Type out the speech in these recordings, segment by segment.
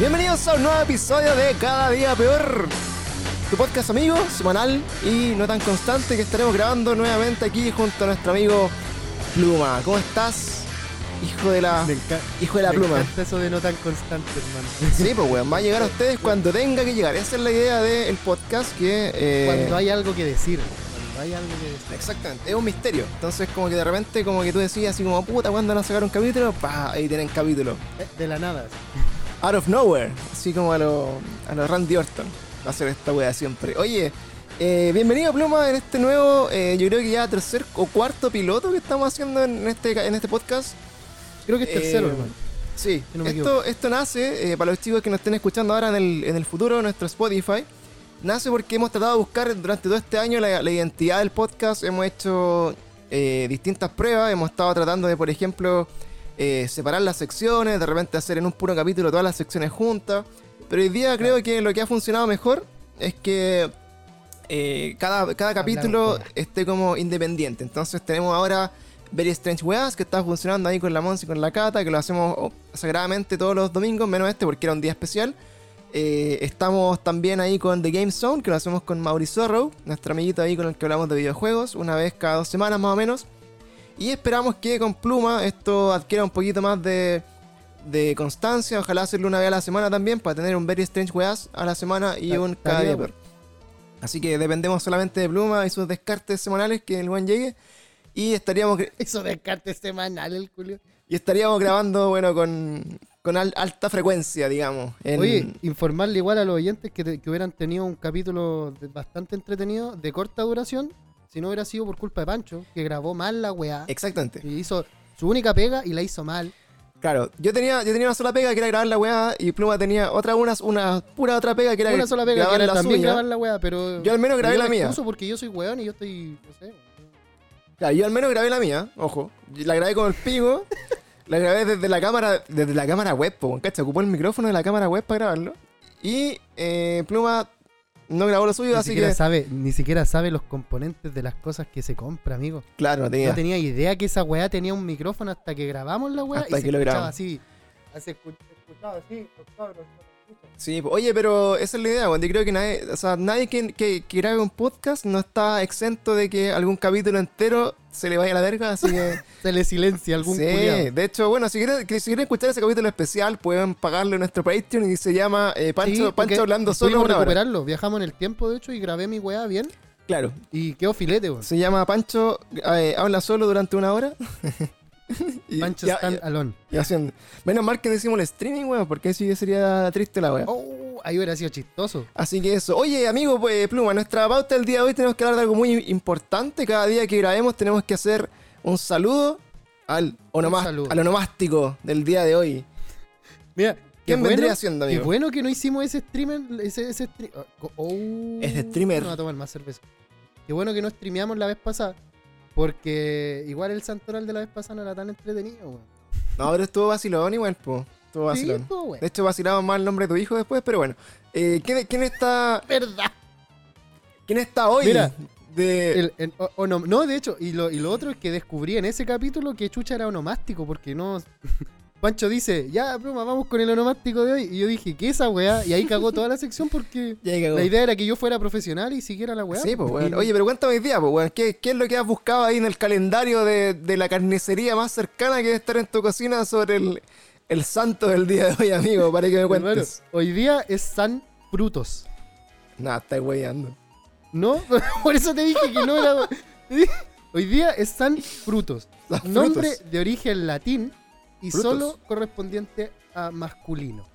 Bienvenidos a un nuevo episodio de Cada Día Peor. Tu podcast amigo, semanal y no tan constante que estaremos grabando nuevamente aquí junto a nuestro amigo Pluma. ¿Cómo estás? Hijo de la, hijo de la me pluma. eso de no tan constante, hermano. Sí, pues weón, va a llegar a ustedes cuando tenga que llegar. Esa es la idea del podcast que... eh, Cuando hay algo que decir. Cuando hay algo que decir. Exactamente, es un misterio. Entonces como que de repente como que tú decías así como, puta, ¿cuándo van a sacar un capítulo? Pa, ahí tienen capítulo. Eh, De la nada. Out of nowhere, así como a los a lo Randy Orton. Va a ser esta wea siempre. Oye, eh, bienvenido Pluma en este nuevo, eh, yo creo que ya tercer o cuarto piloto que estamos haciendo en este, en este podcast. Creo que es tercero, Eh, hermano. Sí, no esto, esto nace, eh, para los chicos que nos estén escuchando ahora en el, en el futuro, nuestro Spotify, nace porque hemos tratado de buscar durante todo este año la, la identidad del podcast, hemos hecho eh, distintas pruebas, hemos estado tratando de, por ejemplo, eh, separar las secciones, de repente hacer en un puro capítulo todas las secciones juntas, pero hoy día creo que lo que ha funcionado mejor es que eh, cada, cada capítulo esté como independiente, entonces tenemos ahora... Very Strange Weas, que está funcionando ahí con la Monsi y con la Cata, que lo hacemos oh, sagradamente todos los domingos, menos este porque era un día especial. Eh, estamos también ahí con The Game Zone, que lo hacemos con Mauri Zorro, nuestro amiguito ahí con el que hablamos de videojuegos, una vez cada dos semanas más o menos. Y esperamos que con Pluma esto adquiera un poquito más de, de constancia, ojalá hacerlo una vez a la semana también, para tener un Very Strange Weas a la semana y un cada día peor. Así que dependemos solamente de Pluma y sus descartes semanales, que el buen llegue. Y estaríamos gr- Eso descarte semanal, el culio. y estaríamos grabando, bueno, con, con al- alta frecuencia, digamos. en- Oye, informarle igual a los oyentes que, te- que hubieran tenido un capítulo de- bastante entretenido, de corta duración, si no hubiera sido por culpa de Pancho, que grabó mal la weá. Exactamente. Y hizo su única pega y la hizo mal. Claro, yo tenía, yo tenía una sola pega que era grabar la weá y Pluma tenía otra, una, una pura otra pega que era Una sola pega que era la también suya. grabar la weá, pero. Yo al menos grabé yo la me mía. excuso porque yo soy weón y yo estoy. No sé. Claro, yo al menos grabé la mía, ojo. La grabé con el pigo. la grabé desde la cámara, desde la cámara web, po, ¿cachai? Ocupó el micrófono de la cámara web para grabarlo. Y eh, Pluma no grabó lo suyo, Ni así siquiera, que. sabe, ni siquiera sabe los componentes de las cosas que se compra, amigo. Claro, no tenía. No tenía idea que esa weá tenía un micrófono hasta que grabamos la weá Hasta y que se lo escuchaba grabamos. así. Se escu- se escuchaba así, los cabros. Sí, oye, pero esa es la idea, weón. Yo creo que nadie, o sea, nadie que, que- que grabe un podcast no está exento de que algún capítulo entero se le vaya a la verga, así que. Se le silencia algún sí, culiao. de hecho, bueno, si quieren, si quieren escuchar ese capítulo especial, pueden pagarle nuestro Patreon y se llama eh, Pancho, Sí, Pancho hablando solo una hora. recuperarlo. Viajamos en el tiempo, de hecho, y grabé mi weá bien. Claro, Y quedó filete, weón. se llama Pancho eh, habla solo durante una hora. Y- Pancho ya- Stand ya- Alone. haciendo. Menos mal que no hicimos el streaming, weón, porque sí sería triste la weá. Oh, ahí hubiera sido chistoso. Así que eso. Oye, amigo, pues, Pluma, nuestra pauta del día de hoy tenemos que hablar de algo muy importante. Cada día que grabemos tenemos que hacer un saludo al, saludo. al onomástico del día de hoy. Mira, qué ¿Quién bueno, vendría siendo, Qué amigo? bueno que no hicimos ese streamer. Ese, ese oh, Ese streamer. No a tomar más cerveza. Qué bueno que no streameamos la vez pasada. Porque igual el santoral de la vez pasada no era tan entretenido, weón. No, pero estuvo vacilón igual, po. Estuvo Sí, vacilón. De hecho, vacilamos más el nombre de tu hijo después, pero bueno. Eh, ¿quién, quién está, verdad. ¿Quién está hoy? Mira, de... El- el- o- o no, no, de hecho, y lo, y lo otro es que descubrí en ese capítulo que Chucha era onomástico, porque no. Pancho dice, ya, pluma, vamos con el onomástico de hoy. Y yo dije, ¿qué esa weá? Y ahí cagó toda la sección porque la idea era que yo fuera profesional y siguiera la weá. Sí, pues, Y- weón. Oye, pero cuéntame hoy día, pues, weón. ¿Qué, qué es lo que has buscado ahí en el calendario de, de la carnicería más cercana que debe estar en tu cocina sobre el, el santo del día de hoy, amigo? Para que me Hermano, cuentes. hoy día es San Frutos. Nah, estás weyando. ¿No? Por eso te dije que no era. Hoy día es San Frutos. San Nombre Frutos. de origen latín y solo correspondiente a masculino.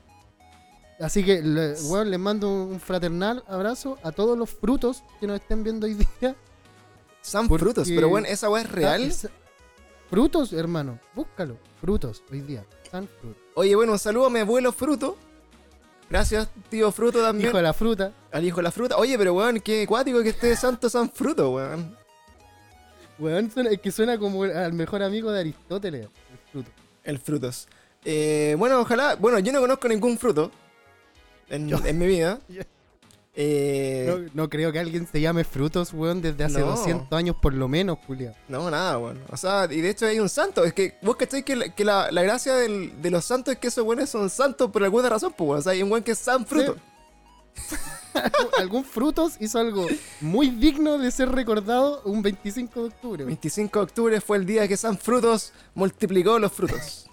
Así que, le, weón, les mando un fraternal abrazo a todos los frutos que nos estén viendo hoy día. San Porque- Frutos, pero bueno, ¿esa weá es real? Es- frutos, hermano, búscalo. Frutos, hoy día. San Frutos. Oye, bueno, un saludo a mi abuelo Fruto. Gracias, tío Fruto también. Hijo de la fruta. Al hijo de la fruta. Oye, pero weón, qué acuático que esté Santo San Fruto, weón. Weón, suena- es que suena como al mejor amigo de Aristóteles. El fruto. El Frutos. Eh, bueno, ojalá. Bueno, yo no conozco ningún fruto en, Yo- en mi vida. Yo- Eh, No, no creo que alguien se llame frutos, weón, desde hace No. 200 años por lo menos, Julia. No, nada, weón. O sea, y de hecho hay un santo. Es que vos cacháis que, la, que la, la gracia del- de los santos es que esos weones son santos por alguna razón, pues, weón. O sea, hay un weón que es San Fruto. Algún frutos hizo algo muy digno de ser recordado un 25 de octubre. weón. 25 de octubre fue el día que San Frutos multiplicó los frutos.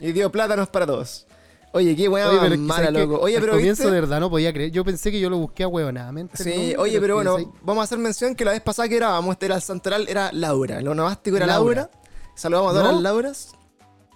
y dio plátanos para todos. Oye, qué weá Oye, pero mala, loco. Oye, Al pero comienzo ¿viste? de verdad no podía creer. Yo pensé que yo lo busqué a huevonadamente. Sí, oye, pero bueno, vamos a hacer mención que la vez pasada que grabamos, este era el santoral, era Laura. Lo nomástico era Laura. Laura. Saludamos a todas ¿No? las Lauras.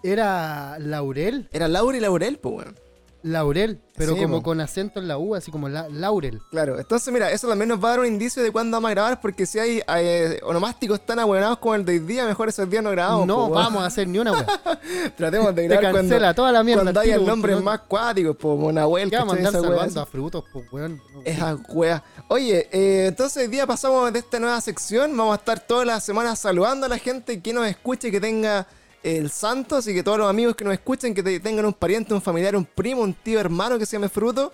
Era Laurel. Era Laura y Laurel, pues, weón. Laurel, pero Sí, como po. con acento en la U, así como la, Laurel. Claro, entonces mira, eso también nos va a dar un indicio de cuándo vamos a grabar, porque si hay eh, onomásticos tan abuenados como el de hoy día, mejor esos días no grabamos. no po, vamos a hacer ni una wea. Tratemos de Te grabar cuando, cancela toda la mierda. cuando haya nombres no- más cuáticos, po, Monahuel, ¿Qué vamos a andar salvando a frutos, pues, weón? Esa wea. Oye, eh, entonces hoy día pasamos de esta nueva sección. Vamos a estar todas las semanas saludando a la gente que nos escuche, que tenga el santo. Así que todos los amigos que nos escuchen, que te- tengan un pariente, un familiar, un primo, un tío, hermano que se llame Fruto.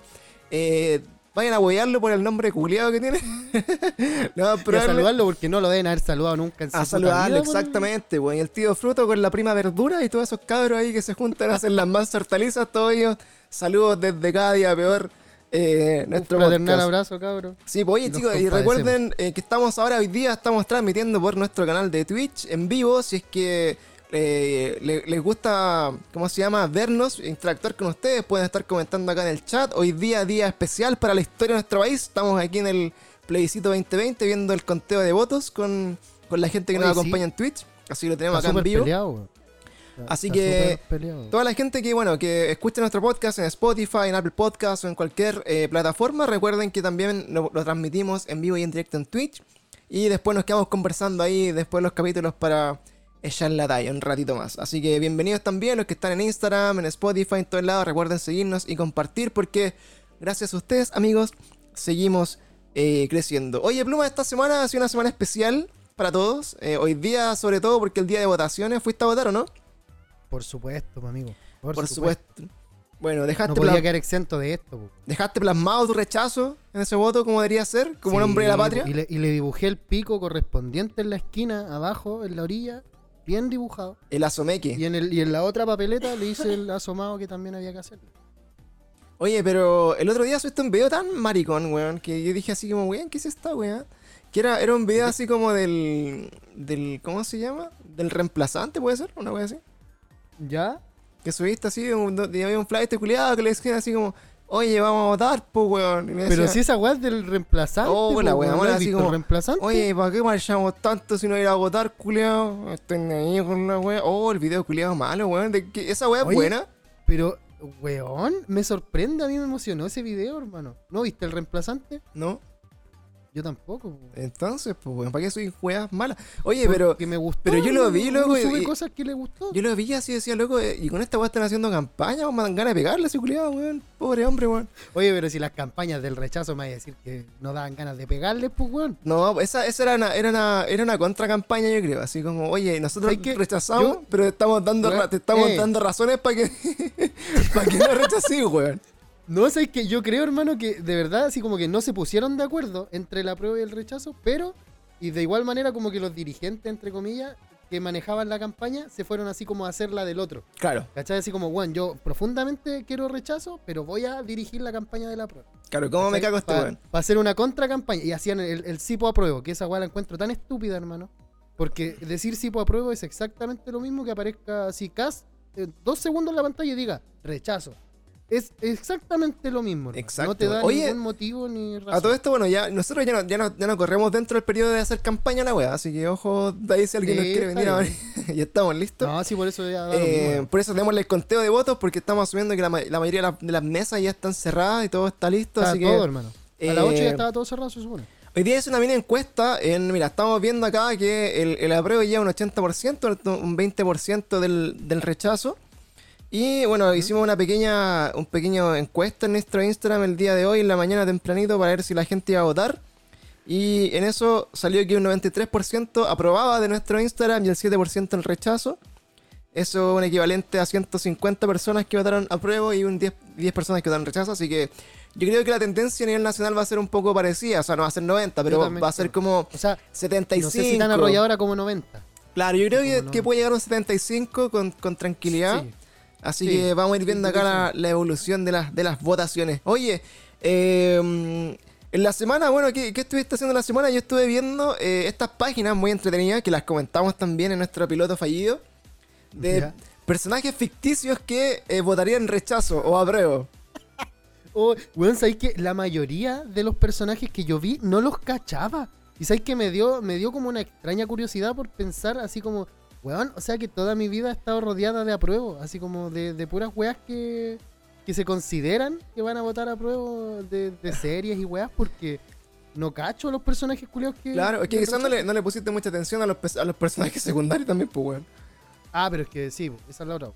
eh, vayan a huearlo por el nombre culiado que tiene. no, pero a saludarlo porque no lo deben haber saludado nunca en su a saludarlo, vida, exactamente, weón. Y el tío Fruto con la prima Verdura y todos esos cabros ahí que se juntan a hacer las más hortalizas, todos ellos. Saludos desde cada día peor. Eh, Un nuestro fraternal podcast. abrazo, cabrón. Sí, pues oye Nos chicos, y recuerden eh, que estamos ahora hoy día, estamos transmitiendo por nuestro canal de Twitch en vivo, si es que eh, le- les gusta, ¿cómo se llama? Vernos, interactuar con ustedes, pueden estar comentando acá en el chat. Hoy día, día especial para la historia de nuestro país, estamos aquí en el plebiscito 2020 viendo el conteo de votos con, con la gente que nos sí. acompaña en Twitch, así lo tenemos Está acá en vivo. peleado, weón. Está- Así que. Toda la gente que, bueno, que escucha nuestro podcast en Spotify, en Apple Podcasts o en cualquier eh, plataforma, recuerden que también lo, lo transmitimos en vivo y en directo en Twitch. Y después nos quedamos conversando ahí después de los capítulos para echar la talla un ratito más. Así que bienvenidos también los que están en Instagram, en Spotify, en todos lados. Recuerden seguirnos y compartir porque gracias a ustedes, amigos, seguimos eh, creciendo. Oye, Pluma, esta semana ha sido una semana especial para todos. Eh, hoy día, sobre todo, porque el día de votaciones, ¿fuiste a votar o no? Por supuesto, mi amigo. Por, Por supuesto. supuesto. Bueno, No dejaste, podía pla- quedar exento de esto. po. dejaste plasmado tu rechazo en ese voto como debería ser, como un hombre de la patria. Y le, y le dibujé el pico correspondiente en la esquina, abajo, en la orilla, bien dibujado. El asomeque. Y en, el, y en la otra papeleta le hice el asomado que también había que hacer. Oye, pero el otro día subiste un video tan maricón, weón, que yo dije así como, weón, ¿qué es esta, weón? Que era, era un video así como del, del, ¿cómo se llama? Del reemplazante, ¿puede ser? Una weón así. ¿Ya? Que subiste así, un, y había un flight culiado que le decían así como, oye, vamos a votar, pues, weón. Pero decía, si esa weá es del reemplazante. Oh, la weón, weá, ¿no bueno, has así como, reemplazante? Oye, ¿para qué marchamos tanto si no ir a votar, culiado? Estoy ahí con la weá. Oh, el video culiado malo, weón. ¿De qué- ¿Esa weá es buena? Pero, weón, me sorprende, a mí me emocionó ese video, hermano. ¿No viste el reemplazante? No. Yo tampoco. po. Entonces, pues, weón, ¿para qué soy weas malas? Oye, pero Porque me gustó. pero yo lo vi, loco, sube y- cosas que le gustó. yo lo vi así, decía, loco, eh, y con esta weá están haciendo campaña, o me dan ganas de pegarle a ese culiado, weón. Pobre hombre, weón. Oye, pero si las campañas del rechazo me van a decir que no daban ganas de pegarle, pues, weón. No, esa, esa era una, era una, era una contracampaña, yo creo. Así como, oye, nosotros rechazamos, Yo- pero estamos dando, Weón, te estamos eh. dando razones para que, para que no rechaces, weón. No, es que yo creo, hermano, que de verdad, así como que no se pusieron de acuerdo entre la prueba y el rechazo, pero, y de igual manera, como que los dirigentes, entre comillas, que manejaban la campaña, se fueron así como a hacer la del otro. Claro, ¿Cachai? Así como, bueno, yo profundamente quiero rechazo, pero voy a dirigir la campaña de la prueba. claro, ¿cómo me cago este Para hacer una contra campaña. Y hacían el, el sipo apruebo, que esa weá la encuentro tan estúpida, hermano. Porque decir sipo apruebo es exactamente lo mismo que aparezca así cast en dos segundos en la pantalla y diga rechazo. Es exactamente lo mismo. hermano. Exacto. No te da Oye, ningún motivo ni razón. A todo esto, bueno, ya nosotros ya no, ya no, ya no corremos dentro del periodo de hacer campaña a la weá, así que ojo, de ahí si alguien Sí, nos quiere venir a ver. bien. ya estamos listos. No, sí, por eso ya Eh, por eso tenemos el conteo de votos, porque estamos asumiendo que la, la mayoría de, la- de las mesas ya están cerradas y todo está listo. Está así todo, que hermano. A las 8 eh, ya estaba todo cerrado, se supone. hoy día es una mini encuesta. En, mira, estamos viendo acá que el, el apruebo lleva un 80%, un 20% del, del rechazo. Y bueno, hicimos una pequeña un pequeño encuesta en nuestro Instagram el día de hoy, en la mañana tempranito, para ver si la gente iba a votar. Y en eso salió que un 93% aprobaba de nuestro Instagram y el 7% el rechazo. Eso es un equivalente a 150 personas que votaron apruebo y un 10, 10 personas que votaron rechazo. Así que yo creo que la tendencia a nivel nacional va a ser un poco parecida. O sea, no va a ser 90, pero también va a ser como O sea, 75. no sé si tan arrolladora como 90. Claro, yo creo que puede llegar a un 75 con, con tranquilidad. Sí. Así Sí, que vamos a ir viendo acá la, la evolución de las, de las votaciones. Oye, eh, en la semana, bueno, ¿qué, qué estuviste haciendo en la semana? Yo estuve viendo eh, estas páginas muy entretenidas que las comentamos también en nuestro piloto fallido. De personajes ficticios que eh, votarían rechazo o apruebo. Oh, weón, ¿sabes que La mayoría de los personajes que yo vi no los cachaba. Y sabes que me dio, me dio como una extraña curiosidad por pensar así como, weón, o sea que toda mi vida he estado rodeada de apruebo, así como de, de puras weas que, que se consideran que van a votar a apruebo de, de series y weas porque no cacho a los personajes culiados que... Claro, es que quizás no le, no le pusiste mucha atención a los, a los personajes secundarios también, pues, weón. Ah, pero es que sí, esa es la otra.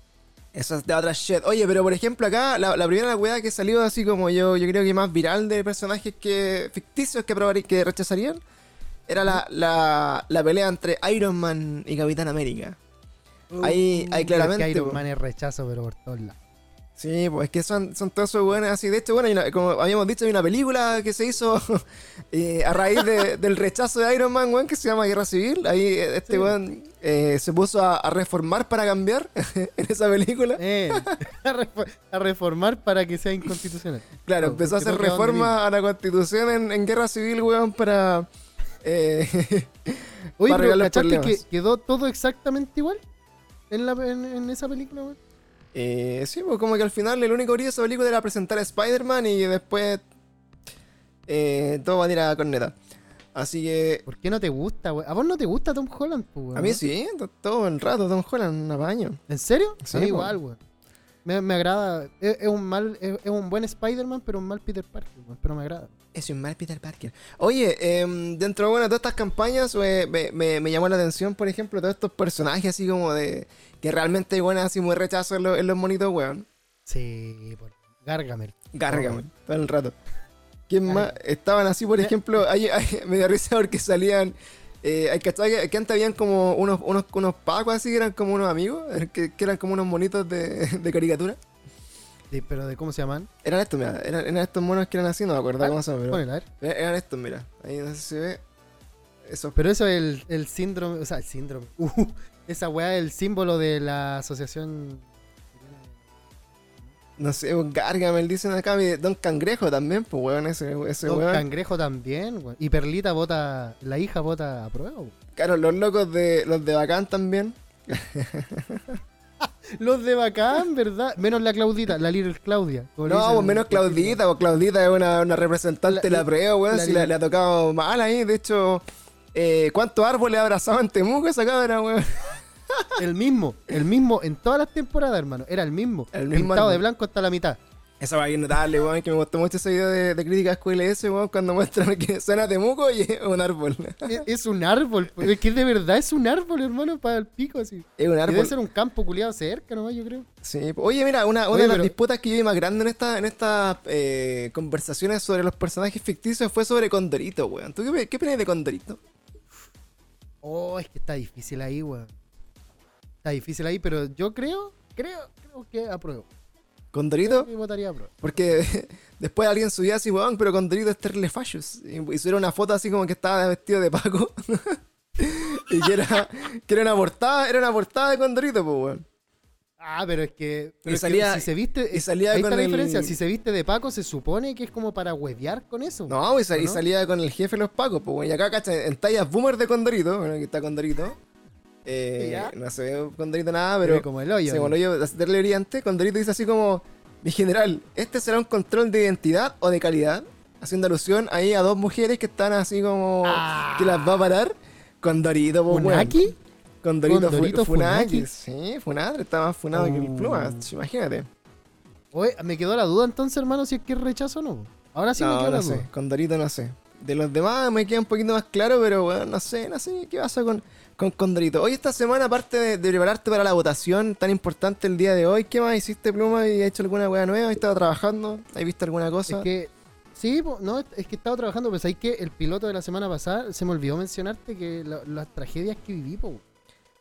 Eso es de otra shit. Oye, pero por ejemplo acá, la, la primera weá que salió así como yo, yo creo que más viral de personajes que ficticios que aprobarían, que rechazarían, era la, la, la pelea entre Iron Man y Capitán América. Ahí- ahí Uh, claramente, Es que Iron. Man es rechazo, pero por todos lados. Sí, pues es que son, son todos esos weones así. De hecho, bueno, una- como habíamos dicho, hay una película que se hizo eh, a raíz de- del rechazo de Iron Man, weón, que se llama Guerra Civil. Ahí eh, este Sí. weón eh, se puso a, a reformar para cambiar en esa película. Eh, a, refo- a reformar para que sea inconstitucional. Claro, empezó a hacer no queda donde reforma a la constitución en, en guerra civil, weón, para. Eh, Oye, pero ¿cachaste que quedó todo exactamente igual? En, la, en, en esa película, weón. eh, sí, pues como que al final el único brillo de esa película era presentar a Spider-Man y después. eh, todo va a tirar a corneta. Así que. ¿Por qué no te gusta, weón? ¿A vos no te gusta Tom Holland, po, weón? A mí sí, to- todo el rato, Tom Holland, un apaño. ¿En serio? Sí, mí po. igual, weón. Me, me agrada. Es, es un mal, es, es un buen Spider-Man, pero un mal Peter Parker, weón. Pero me agrada. Es un mal Peter Parker. Oye, em, dentro bueno, de todas estas campañas eh, me, me- me llamó la atención, por ejemplo, todos estos personajes así como de. que realmente buenas así muy rechazo en, los- en los monitos, weón. Sí, por Gargamel. Gargamel, todo el rato. ¿Quién más? Estaban así, por ejemplo, hay, hay- me dio risa porque salían. Eh, hay que, que antes habían como unos, unos, unos pacos así que eran como unos amigos, eh, que, que eran como unos monitos de, de caricatura. Sí, pero ¿de cómo se llaman? Eran estos, mira, eran, eran estos monos que eran así, no me acuerdo Ah, cómo se llaman, pero. Ponela, a ver. Eh, Eran estos, mira. Ahí no sé si se ve. Eso. Pero eso es el, el síndrome, o sea, el síndrome. Uh, esa weá es el símbolo de la asociación. No sé, un Gargamel dicen acá. Don Cangrejo también, pues weón, ese, ese Don weón. Cangrejo también, weón. Y Perlita vota, la hija vota a prueba, weón. Claro, los locos de los de Bacán también. Los de bacán, ¿verdad? Menos la Claudita, la Little Claudia. No, pues menos en- Claudita, pues Claudita es una, una representante La- de la prueba, weón. Si le, ha tocado mal ahí, de hecho. Eh, ¿Cuántos árboles ha abrazado en Temuco esa cabra, weón? El mismo, el mismo en todas las temporadas, hermano. Era el mismo. El mismo pintado de árbol. blanco hasta la mitad. Esa va a ir notable, weón, que me gustó mucho ese video de, de críticas QLS, weón, cuando muestran que suena Temuco y es un árbol. Es, es un árbol, pues, es que de verdad es un árbol, hermano, para el pico así. Es un Y árbol. debe ser un campo culiado cerca nomás, yo creo. Sí, oye, mira, una, una Oye, de las pero- disputas que yo vi más grande en esta, en estas eh, conversaciones sobre los personajes ficticios fue sobre Condorito, weón. ¿Tú qué, qué opinas de Condorito? Oh, es que está difícil ahí, weón. Está difícil ahí, pero yo creo, creo, creo que apruebo. Votaría apruebo. Porque después alguien subía así, weón, pero Condorito es terrible fachos. Y, subieron una foto así como que estaba vestido de Paco. y que era, que era una portada, era una portada de Condorito, pues, weón. Ah, pero es que, pero Y es que salía- si se viste, y salía ahí con está la el- diferencia. Si se viste de Paco, se supone que es como para huevear con eso. No, y, sal- y ¿O no? salía con el jefe de los Pacos, pues, weón. Y acá, cacha, en tallas boomer de Condorito, bueno, aquí está Condorito. Eh, no se ve Condorito nada, pero. como el hoyo. Sí, como lo yo hacerle brillante, Condorito dice así como, mi general, ¿este será un control de identidad o de calidad? Haciendo alusión ahí a dos mujeres que están así como Ah. que las va a parar. Condorito, pues. ¿Funaki? Condorito, Condorito fu- Funaki. Funaki. Sí, Funadre, está más funado que el Oh. pluma, imagínate. Oye, me quedó la duda entonces, hermano, si es que rechazo o no. Ahora sí me no, quedó la no duda. sé, Condorito no sé. De los demás me queda un poquito más claro, pero bueno, no sé, no sé qué pasa con, con Condorito. Hoy esta semana, aparte de, de prepararte para la votación tan importante el día de hoy, ¿qué más hiciste, Pluma? ¿Y has hecho alguna weá nueva? ¿Has estado trabajando? ¿Has visto alguna cosa? Es que, sí, no, es que he estado trabajando, pero sabes que el piloto de la semana pasada se me olvidó mencionarte que la- las tragedias que viví, po.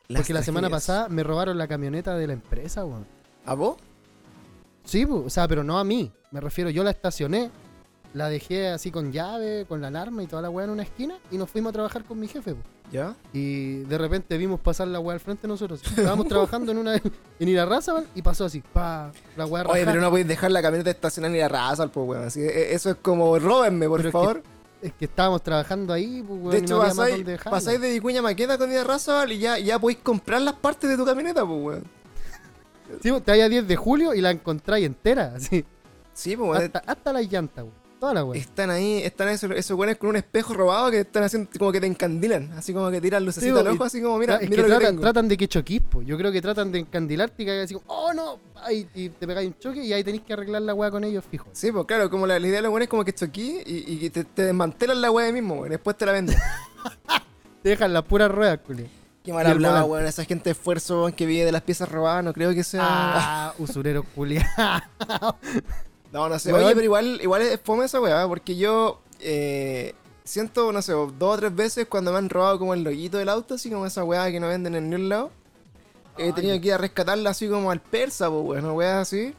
Las Porque la semana pasada me robaron la camioneta de la empresa, weón. ¿A vos? Sí, o sea, pero no a mí. Me refiero, yo la estacioné, la dejé así con llave, con la alarma y toda la weá en una esquina y nos fuimos a trabajar con mi jefe, pu. ¿Ya? Y de repente vimos pasar la weá al frente de nosotros. Estábamos trabajando en una en Irarrázaval y pasó así, pa, la weá Oye, rajada. pero no podéis dejar la camioneta estacionada ni la raza, pues, weón. Así, e- eso es como, róbenme, por Pero es que favor. Es que estábamos trabajando ahí, pues, weón, de hecho, no pasáis, pasáis de Vicuña Maqueta con Ida Raza y ya, ya podéis comprar las partes de tu camioneta, pues, weón. Sí, te vayas a 10 de julio y la encontráis entera, así. Sí, pues, weón. Hasta, hasta las llantas, weón. Toda la weá. Están ahí, están esos, esos weones con un espejo robado que están haciendo como que te encandilan. Así como que tiran lucecita al ojo, así como, mira, es mira que lo que tratan, de que choquís. Yo creo que tratan de encandilarte y que así como, oh no, y te pegáis un choque y ahí tenéis que arreglar la weá con ellos, fijo. Sí, pues claro, como la, la idea de los weones es como que choquí y, y te, te desmantelan la weá mismo, weón. Después te la venden. Te dejan las puras ruedas, Julio. Qué mal weón. Esa gente de esfuerzo weón, que vive de las piezas robadas, no creo que sea. Ah, usurero Julia. No, no sé. Weón. Oye, pero igual, igual es fome esa weá, porque yo eh, siento, no sé, dos o tres veces cuando me han robado como el loguito del auto, así como esa weá que no venden en ningún lado. He tenido que ir a rescatarla así como al persa, pues, weón, una weá así.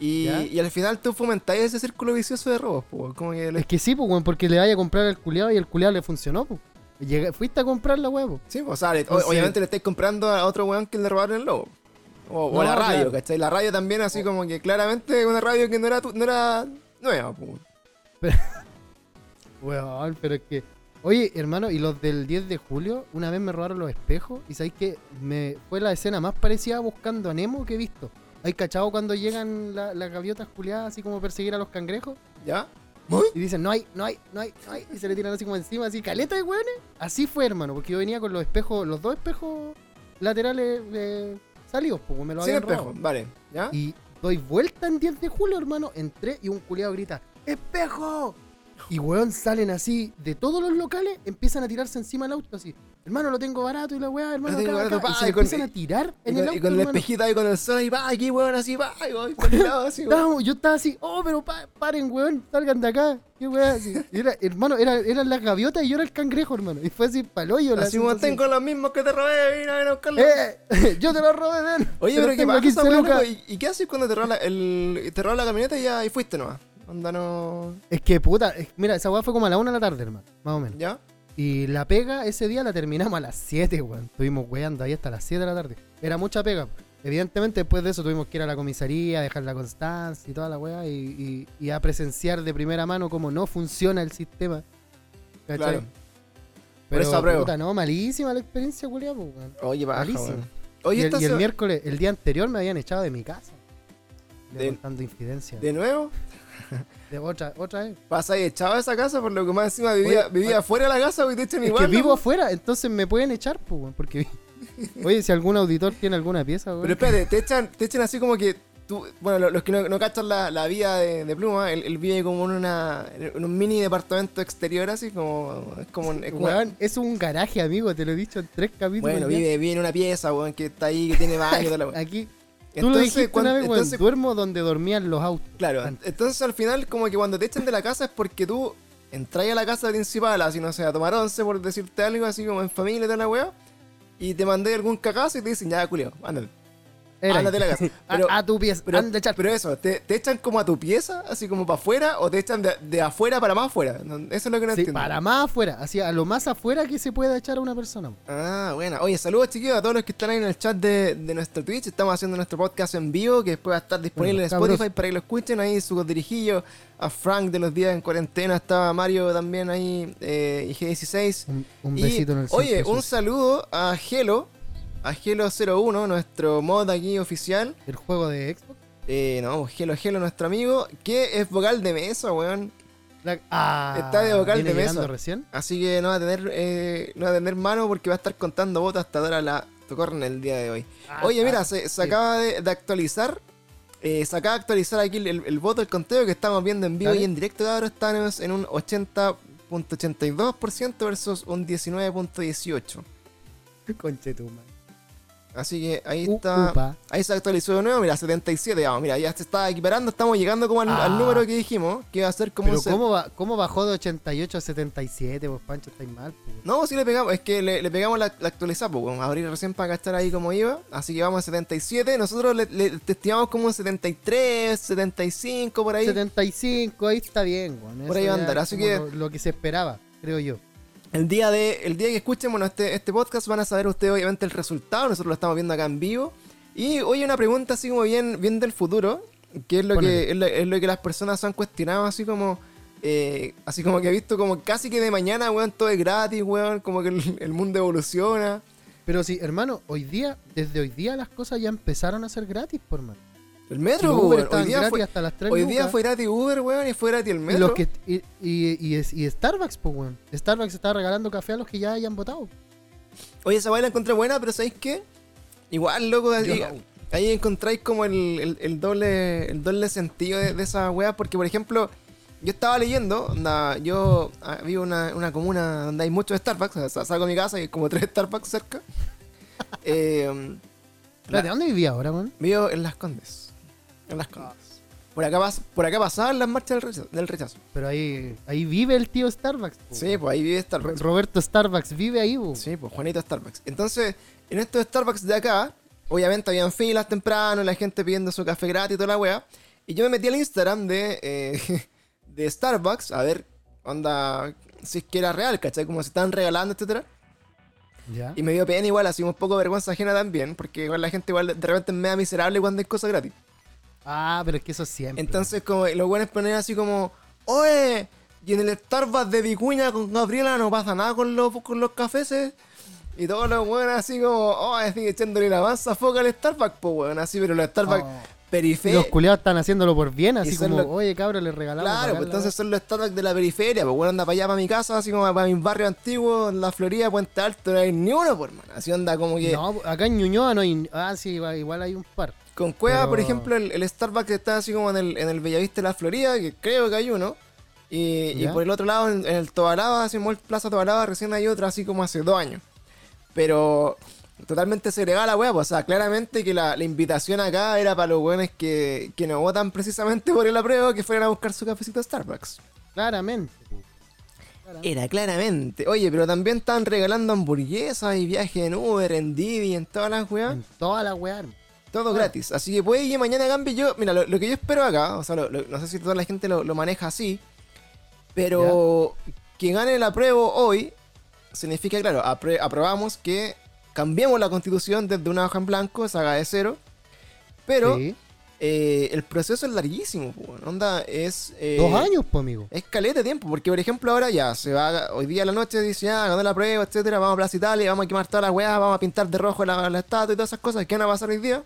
Y, y al final tú fomentáis ese círculo vicioso de robos, pues, weón, como que... le- es que sí, pues, weón, porque le vaya a comprar al culiado y el culiado le funcionó, pues. Llega- fuiste a comprar la huevo. Sí, pues, o sea, le- obviamente le estáis comprando a otro weón que le robaron el logo. O, la radio, claro. ¿cachai? La radio también así como que claramente una radio que no era, tu- no era nueva, pues. weón. Weón, pero es que. Oye, hermano, y los del 10 de julio, una vez me robaron los espejos y sabéis que me fue la escena más parecida buscando a Nemo que he visto. ¿Hay cachado cuando llegan la- las gaviotas culiadas así como perseguir a los cangrejos? ¿Ya? Y dicen, no hay, no hay, no hay, no hay. Y se le tiran así como encima, así, caleta de hueones. Así fue, hermano, porque yo venía con los espejos, los dos espejos laterales eh, salidos, pues me lo habían espejo, robado. vale. ¿Ya? Y doy vuelta en 10 de julio, hermano. Entré y un culiado grita, ¡espejo! Y weón, salen así de todos los locales, empiezan a tirarse encima del auto así. Hermano, lo tengo barato y la weá, hermano, tengo acá, barato, acá", pa, y se y con- empiezan a tirar Y en con, el y auto, con el hermano. espejito ahí con el sol ahí, va, aquí, weón, así, va, y voy por el lado, así, weón. Estábamos- yo estaba así, oh, pero pa- paren, weón, salgan de acá. Qué weá, así. Y era, hermano, era, eran las gaviotas y yo era el cangrejo, hermano. Y fue así, paloyo la Así sensación. tengo los mismos que te robé, vine a ver a buscarlo. ¡Eh! Yo te lo robé, ven. Oye, Te lo pero ¿qué tengo pasa, loco? ¿Y, y qué haces cuando te roba la, el, te roba la camioneta y ya y fuiste nomás? Onda no... Es que puta, es- mira, esa weá fue como a la una de la tarde, hermano, más o menos. ¿Ya? Y la pega ese día la terminamos a las 7, weón. Estuvimos weando ahí hasta las 7 de la tarde. Era mucha pega. Evidentemente, después de eso tuvimos que ir a la comisaría, dejar la constancia y toda la weá, y, y- y a presenciar de primera mano cómo no funciona el sistema. ¿Cachai? Claro. Por Pero, eso apruebo. puta, no, malísima la experiencia, culiao, po, weón. Oye, baja, Malísimo. weón. Y, Oye, el, y el se- miércoles, el día anterior, me habían echado de mi casa. De- Levantando infidencia. ¿De nuevo? De otra, otra vez. ¿Pasa ahí echado a esa casa por lo que más encima vivía, Oye, vivía oye. afuera de la casa y te echan Es igual? que vivo ¿no? afuera, entonces me pueden echar, pues, porque... Oye, si algún auditor tiene alguna pieza, weón. Pero espérate, te echan, te echan así como que tú, bueno, lo- los que no, no cachan la, la vida de, de Pluma, él, él vive como en, una, en un mini departamento exterior así, como, es como, es como- Weón, es un garaje, amigo, te lo he dicho en tres capítulos. bueno, vive, vive en una pieza, weón, que está ahí, que tiene baño. Aquí, tú lo dijiste cuando- una vez, entonces, duermo donde dormían los autos. claro, entonces al final como que cuando te echan de la casa es porque tú entras a la casa principal, así no sé, a tomar once por decirte algo, así como en familia y toda la weá, y te mandé algún cagazo y te dicen, ya, culio, ándale. Ándate de la casa. a- Pero- a, tu pieza, Pero, anda eso, ¿te, te echan como a tu pieza, así como para afuera, o te echan de, de afuera para más afuera? Eso es lo que no Sí, entiendo. para más afuera, así a lo más afuera que se pueda echar a una persona. Ah, bueno. Oye, saludos chiquillos a todos los que están ahí en el chat de, de nuestro Twitch. Estamos haciendo nuestro podcast en vivo, que después va a estar disponible Bueno, en Spotify cabros. para que lo escuchen. Ahí su dirijillo a Frank de los días en cuarentena. Estaba Mario también ahí, eh, y G16. Un, un Y, besito en el Oye, un saludo a Gelo, a Gelo01, nuestro mod aquí oficial. El juego de Xbox. Eh, no, Gelo Gelo, nuestro amigo, que es vocal de mesa, weón. La- ah, Está de vocal ¿viene de mesa. recién. Así que no va a tener, eh, no va a tener mano porque va a estar contando votos hasta dar a la Tocorn el día de hoy. Ah, Oye, ah, mira, se, se acaba de, de actualizar. eh, se acaba de actualizar aquí el, el- el voto, el conteo que estamos viendo en vivo Dale. y en directo, cabros. Estamos en un 80.82% versus un 19.18%. Conche tu madre. Así que ahí U- está. upa. Ahí se actualizó de nuevo, mira, 77, vamos, mira, ya se está equiparando, estamos llegando como al, Ah. al número que dijimos, que iba a ser como Pero ¿cómo, va, ¿cómo bajó de 88 a 77? Pues Pancho, estáis mal. pues. No, sí le pegamos, es que le, le pegamos la, la actualizada, pues, vamos a abrir recién para cachar ahí como iba, así que vamos a 77, nosotros le, le testimamos como un 73, 75 por ahí. 75, ahí está bien, weón. Por ahí va a andar, así que- Lo, lo que se esperaba, creo yo. El día de el día que escuchen bueno, este, este podcast van a saber ustedes obviamente el resultado, nosotros lo estamos viendo acá en vivo. Y hoy una pregunta así como bien, bien del futuro, que es lo que, es lo, es lo que las personas han cuestionado así como... eh, así como que he visto como casi que de mañana, weón, todo es gratis, weón, como que el, el mundo evoluciona. Pero sí, hermano, hoy día, desde hoy día las cosas ya empezaron a ser gratis, por man. El metro, weón, Uber hoy día, fue, hasta las 3 hoy día fue gratis Uber, weón, y fue gratis el y, metro. los que, y, y, y es- y Starbucks, pues, weón. Starbucks está regalando café a los que ya hayan votado. Oye, esa vaina la encontré buena, pero ¿sabéis qué? Igual, loco, ahí, encontráis como el, el- el doble el doble sentido de, de esa weá, porque por ejemplo, yo estaba leyendo, onda, yo ah, vivo en una, una comuna donde hay muchos Starbucks, o sea, salgo de mi casa y hay como tres Starbucks cerca. Eh, Espérate, ¿dónde vivía ahora, weón? vivo en Las Condes. En Las Condes. Por acá, pas- por acá pasaban las marchas del rechazo. Del rechazo. Pero ahí, ahí vive el tío Starbucks. po, Sí, pues ahí vive Starbucks. Roberto Starbucks vive ahí, po. Sí, pues Juanito Starbucks. Entonces, en estos Starbucks de acá, obviamente habían filas temprano, la gente pidiendo su café gratis y toda la wea. Y yo me metí al Instagram de, eh, de Starbucks a ver, onda, si es que era real, ¿cachai? Como se estaban regalando, etcétera. Ya. Y me dio pena igual, así un poco vergüenza ajena también, porque igual la gente igual de repente es media miserable cuando hay cosas gratis. Ah, pero es que eso siempre. Entonces, como los buenos ponen así como, oye, y en el Starbucks de Vicuña con Gabriela no pasa nada con los, con los cafés. eh". Y todos los buenos así como, oh, así echándole la mansa foca al Starbucks, pues weón, así, pero los Starbucks Oh. Periféricos. los culiados están haciéndolo por bien, así como, los- oye, cabrón, le regalamos. Claro, pues entonces son los Starbucks de la periferia, pues bueno, anda para allá, para mi casa, así como para mis barrios antiguos, en la Florida, Puente Alto, no hay ni uno, por hermano. Así anda como que... No, acá en Ñuñoa no hay. Ah, sí, igual hay un par. Con Cueva, por ejemplo, el, el Starbucks está así como en el, en el Bellavista de la Florida, que creo que hay uno. Y, y por el otro lado, en, en el Tobalaba, así en Mall Plaza Tobalaba, recién hay otro así como hace dos años. Pero totalmente segregada la wea, pues, o sea, claramente que la, la invitación acá era para los weones que, que no votan precisamente por el apruebo, que fueran a buscar su cafecito a Starbucks. Claramente. Era claramente. Oye, pero también estaban regalando hamburguesas y viajes en Uber, en Didi, en todas las weas. En toda la weá. Todo Ah. gratis. Así que puede que mañana cambie yo. Mira, lo, lo que yo espero acá, o sea, lo- lo- no sé si toda la gente lo, maneja así, pero que gane el apruebo hoy significa, claro, apre- aprobamos que cambiemos la constitución desde una hoja en blanco, se haga de cero, pero Sí. eh, el proceso es larguísimo, weón. onda, es... eh, Dos años, pues, amigo. Es caleta de tiempo, porque por ejemplo ahora ya se va, hoy día a la noche dice, ah, ganó la prueba, etcétera, vamos a Plaza Italia, vamos a quemar todas las weas, vamos a pintar de rojo la, la estatua y todas esas cosas que van a pasar hoy día.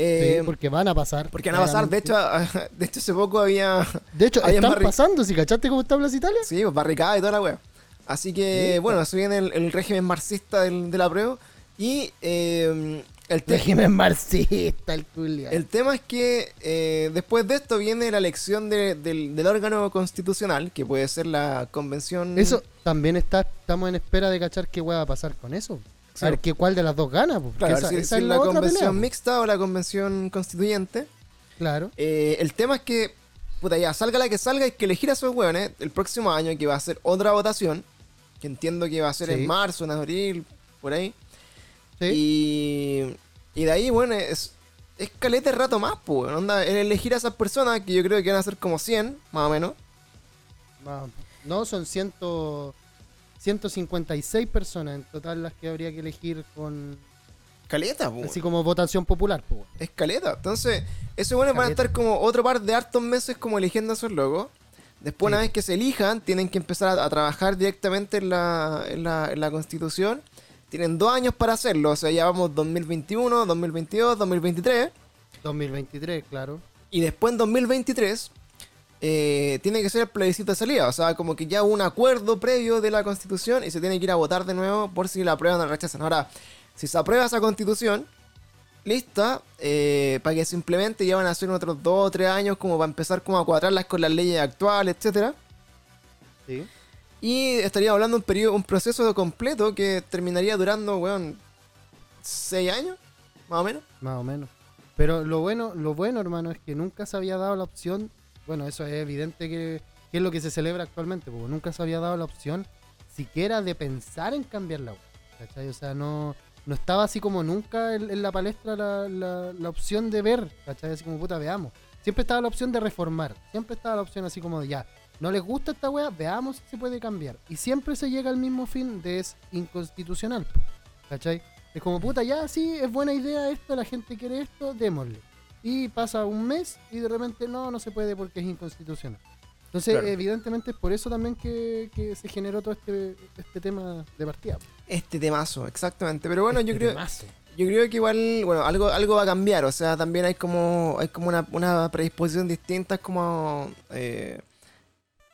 Eh, Sí, porque van a pasar. porque van a pasar, de hecho, de hecho hace poco había, De hecho, había están barri- pasando. Si cachaste cómo está Plaza Italia. sí, pues, barricada y toda la wea. Así que, Sí, bueno, se viene el, el régimen marxista del, de la prueba. Y eh, el, Régimen marxista, el culiao. el tema es que eh, después de esto viene la elección de- del, del órgano constitucional, que puede ser la convención... Eso también está, estamos en espera de cachar qué va a pasar con eso. Sí. A ver qué, cuál de las dos gana. po, porque Claro, esa, si, esa si es la, otra convención pelea, mixta o la convención constituyente. Claro. Eh, el tema es que, puta, ya, salga la que salga, hay que elegir a esos hueones el próximo año, que va a ser otra votación, que entiendo que va a ser Sí. en marzo, en abril, por ahí. Sí. Y, y de ahí, bueno, es, es caleta rato más, pues, onda, el elegir a esas personas, que yo creo que van a ser como 100, más o menos. No, son ciento, 156 personas en total las que habría que elegir con Caleta, pues. así como votación popular. po. Es caleta. Entonces, esos buenos van a estar como otro par de hartos meses como eligiendo a esos logos. Después, una vez que se elijan, tienen que empezar a, a trabajar directamente en la, en, la, en la constitución. Tienen dos años para hacerlo. O sea, ya vamos 2021, 2022, 2023. 2023, claro. Y después en 2023 eh, tiene que ser el plebiscito de salida. O sea, como que ya hubo un acuerdo previo de la constitución y se tiene que ir a votar de nuevo por si la aprueban o la rechazan. Ahora, si se aprueba esa constitución, lista, eh, para que se implemente, ya van a ser otros dos o tres años como para empezar como a cuadrarlas con las leyes actuales, etcétera Sí. Y estaríamos hablando de un periodo, un proceso completo que terminaría durando, weón, 6 años, más o menos. Más o menos. Pero lo bueno, lo bueno, hermano, es que nunca se había dado la opción. Bueno, eso es evidente que, que es lo que se celebra actualmente, porque nunca se había dado la opción siquiera de pensar en cambiar la web. ¿Cachai? O sea, no, no estaba así como nunca en, en la palestra la, la- la opción de ver, ¿cachai? Así como puta, veamos. Siempre estaba la opción de reformar. Siempre estaba la opción así como de ya. No les gusta esta wea, veamos si se puede cambiar. Y siempre se llega al mismo fin de es inconstitucional. ¿Cachai? Es como puta, ya sí, es buena idea esto, la gente quiere esto, démosle. Y pasa un mes y de repente no, no se puede porque es inconstitucional. Entonces, Claro. evidentemente es por eso también que, que se generó todo este, este tema de partida. Este temazo, exactamente. Pero bueno, yo Este creo, temazo. yo creo que igual, bueno, algo, algo va a cambiar. O sea, también hay como, hay como una, una predisposición distinta como eh,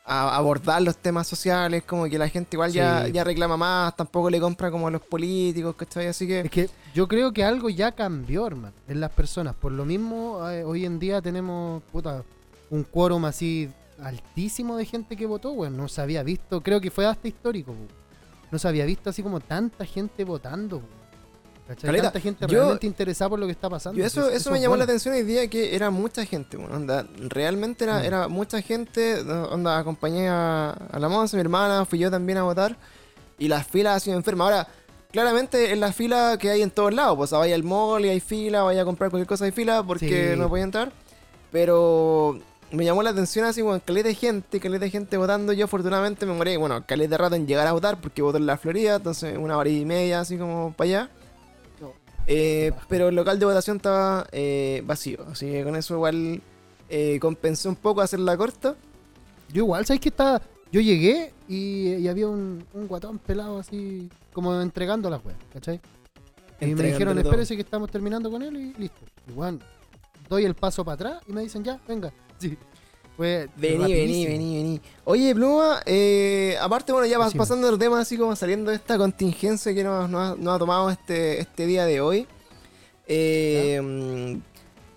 a abordar los temas sociales, como que la gente igual ya, Sí. ya reclama más, tampoco le compra como a los políticos, ¿cachai? Así que Es que yo creo que algo ya cambió, hermano, en las personas. Por lo mismo, eh, hoy en día tenemos puta, un quórum así altísimo de gente que votó, bueno, no se había visto, creo que fue hasta histórico, po. no se había visto así como tanta gente votando. po. ¿Cachai? Caleta, tanta gente yo- realmente interesada por lo que está pasando. Yo eso, eso, me llamó la atención hoy día que era mucha gente, bueno, onda, realmente era, Mm. era mucha gente, onda, acompañé a, a la Monza, mi hermana, fui yo también a votar, y las filas han sido enfermas. Ahora, claramente es la fila que hay en todos lados, pues o sea, vaya al mall y hay fila, vaya a comprar cualquier cosa hay fila porque Sí. no podía entrar, pero me llamó la atención así, bueno, caleta de gente, caleta de gente votando, yo afortunadamente me morí, bueno, caleta de rato en llegar a votar porque voto en la Florida, entonces una hora y media así como para allá. Eh, pero el local de votación estaba eh, vacío, así que con eso igual eh, compensé un poco hacerla corta. Yo igual, ¿sabes qué estaba? Yo llegué y, y había un, un guatón pelado así, como entregando las weas, ¿cachai? Y me dijeron, espérese que estamos terminando con él y listo. Igual, doy el paso para atrás y me dicen, ya, venga. Sí. Fue Vení, vení, rapidísimo. vení, vení. Oye, Pluma, eh, aparte, bueno, ya pasando el tema, así como saliendo de esta contingencia que nos, nos ha, nos ha tomado este, este día de hoy. Eh,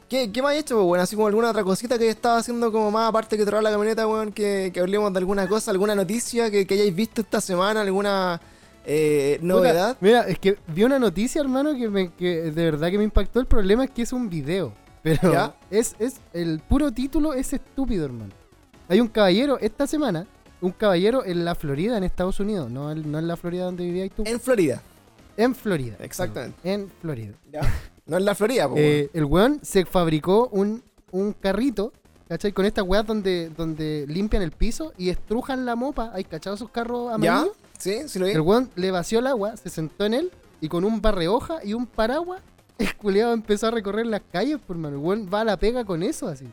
¿qué, ¿Qué más has hecho, pues, bueno? Así como alguna otra cosita que estaba haciendo como más aparte que traer la camioneta, weón, que, que hablemos de alguna cosa, alguna noticia que, que hayáis visto esta semana, alguna eh, novedad. Mira, es que vi una noticia, hermano, que, me, que de verdad que me impactó. El problema es que es un video. Pero ¿Ya? es, es el puro título es estúpido, hermano. Hay un caballero esta semana, un caballero en la Florida, en Estados Unidos, no, en- no en la Florida donde vivías tú, En Florida. en Florida. Exactamente. En Florida. No en la Florida, pues. Eh, el weón se fabricó un, un carrito, ¿cachai? Con estas weas donde, donde limpian el piso y estrujan la mopa. ¿Hay cachado esos carros ¿Ya? amarillos? Sí, sí lo vi. El weón le vació el agua, se sentó en él y con un barrehoja y un paraguas, el culeado empezó a recorrer las calles, por mano. El va a la pega con eso así.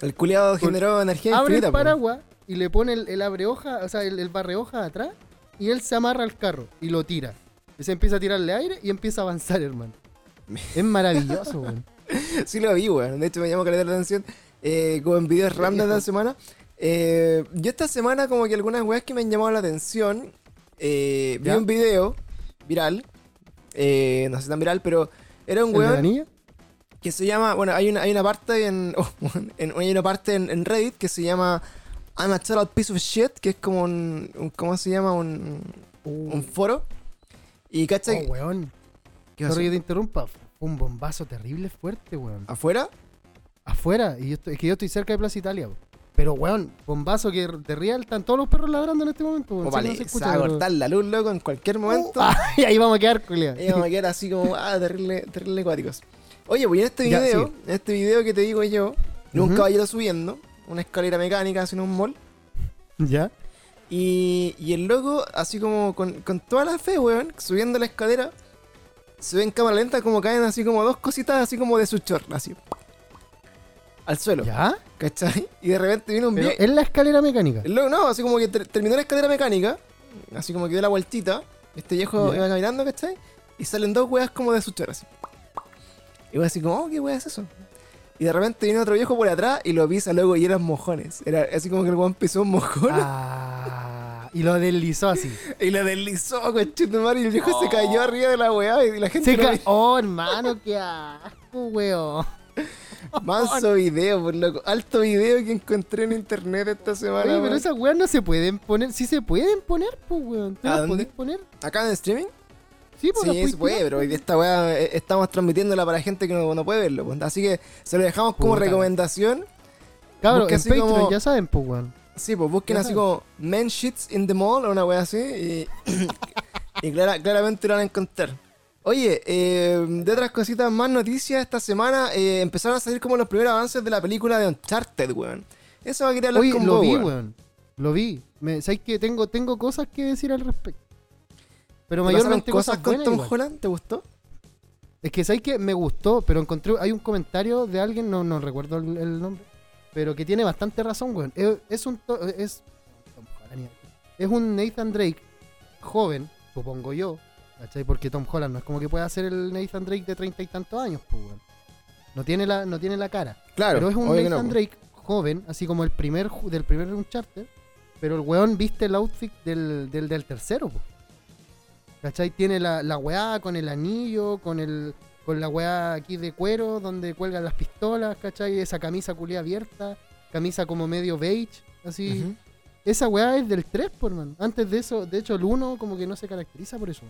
El culiado generó energía Abre infinita, el po. paraguas y le pone el, el abrehoja, o sea, el, el barrehoja atrás y él se amarra al carro y lo tira. Y se empieza a tirarle aire y empieza a avanzar, hermano. Es maravilloso, weón. Sí lo vi, weón. De hecho me llamó caleta la atención. Eh, como en videos random de la semana. Eh, yo esta semana como que algunas weas que me han llamado la atención. eh, vi un video viral. eh, no sé tan viral, pero era un ¿El de la weón que se llama. Bueno, hay una, hay una parte en, oh, en- Hay una parte en, en Reddit que se llama I'm a total piece of shit. Que es como un. un- ¿Cómo se llama? Un, un foro. Y ¿cachai? Oh, weón. ¿Qué? Sorry que te interrumpa. Un bombazo terrible fuerte, weón. ¿Afuera? Afuera. Y yo estoy- es que yo estoy cerca de Plaza Italia, weón. Pero, weón, bombazo que de real están todos los perros ladrando en este momento, weón. O Sí, vale, no se se escucha, va a cortar la luz, loco, en cualquier momento. Uh, ah, y ahí vamos a quedar, culea. Y vamos a quedar así como, ah, terrible, terrible acuáticos. Oye, pues en este Ya, video, sí. en este video que te digo yo, de un Ujú. caballero subiendo, una escalera mecánica en un mall, ¿Ya? y, y el loco, así como con, con toda la fe, weón, subiendo la escalera, se ve en cámara lenta como caen así como dos cositas así como de su chorla, así. Al suelo, ¿Ya? ¿Cachai? Y de repente viene un viejo. en la escalera mecánica. Loco, no, así como que ter- terminó la escalera mecánica, así como que dio la vueltita, este viejo iba caminando, ¿cachai? Y salen dos weas como de su chorra, así. Y voy así como, oh, ¿qué wea es eso? Y de repente viene otro viejo por atrás y lo pisa luego y eran mojones. Era así como que el weón pisó un mojón Ah, y lo deslizó así. y lo deslizó, conchetumare, y el viejo se cayó arriba de la weá y la gente Se lo vi- Oh, hermano, qué asco, weón. Manso video, por loco. Alto video que encontré en internet esta semana. Oye, pero esas weas no se pueden poner. Sí se pueden poner, pues, weón. ¿Tú ¿A las dónde? podés poner? Acá en streaming, Sí, pues Sí, se puede, pero esta weá eh, estamos transmitiéndola para gente que no, no puede verlo. pues. Así que se lo dejamos como Puta. recomendación. Busca en Patreon como- ya saben, pues, weón. Sí, pues busquen así como Men Shits in the Mall o una weá así. Y, y clara- claramente lo van a encontrar. Oye, eh, de otras cositas más noticias, esta semana eh, empezaron a salir como los primeros avances de la película de Uncharted, weón. Eso va a querer hablar Oye, con lo vos, vi, weón. weón. Lo vi. Me, ¿Sabes que tengo, tengo cosas que decir al respecto? Pero ¿Te pasaron mayormente cosas cosas con Tom. Holland? ¿Te gustó? Es que sabes que me gustó, pero encontré. Hay un comentario de alguien, no, no recuerdo el, el nombre, pero que tiene bastante razón, weón. Es, es un. Es, es un Nathan Drake joven, supongo yo, ¿cachai? Porque Tom Holland no es como que pueda ser el Nathan Drake de treinta y tantos años, pues, weón. No tiene la, no tiene la cara. Claro, pero es un Nathan no, Drake joven, así como el primer del primer Uncharted, pero el weón viste el outfit del, del, del tercero, po. ¿Cachai? Tiene la, la weá con el anillo, con el con la weá aquí de cuero, donde cuelgan las pistolas, ¿cachai? Esa camisa culia abierta, camisa como medio beige, así. Esa weá es del 3, por man. Antes de eso, de hecho, el 1 como que no se caracteriza por eso.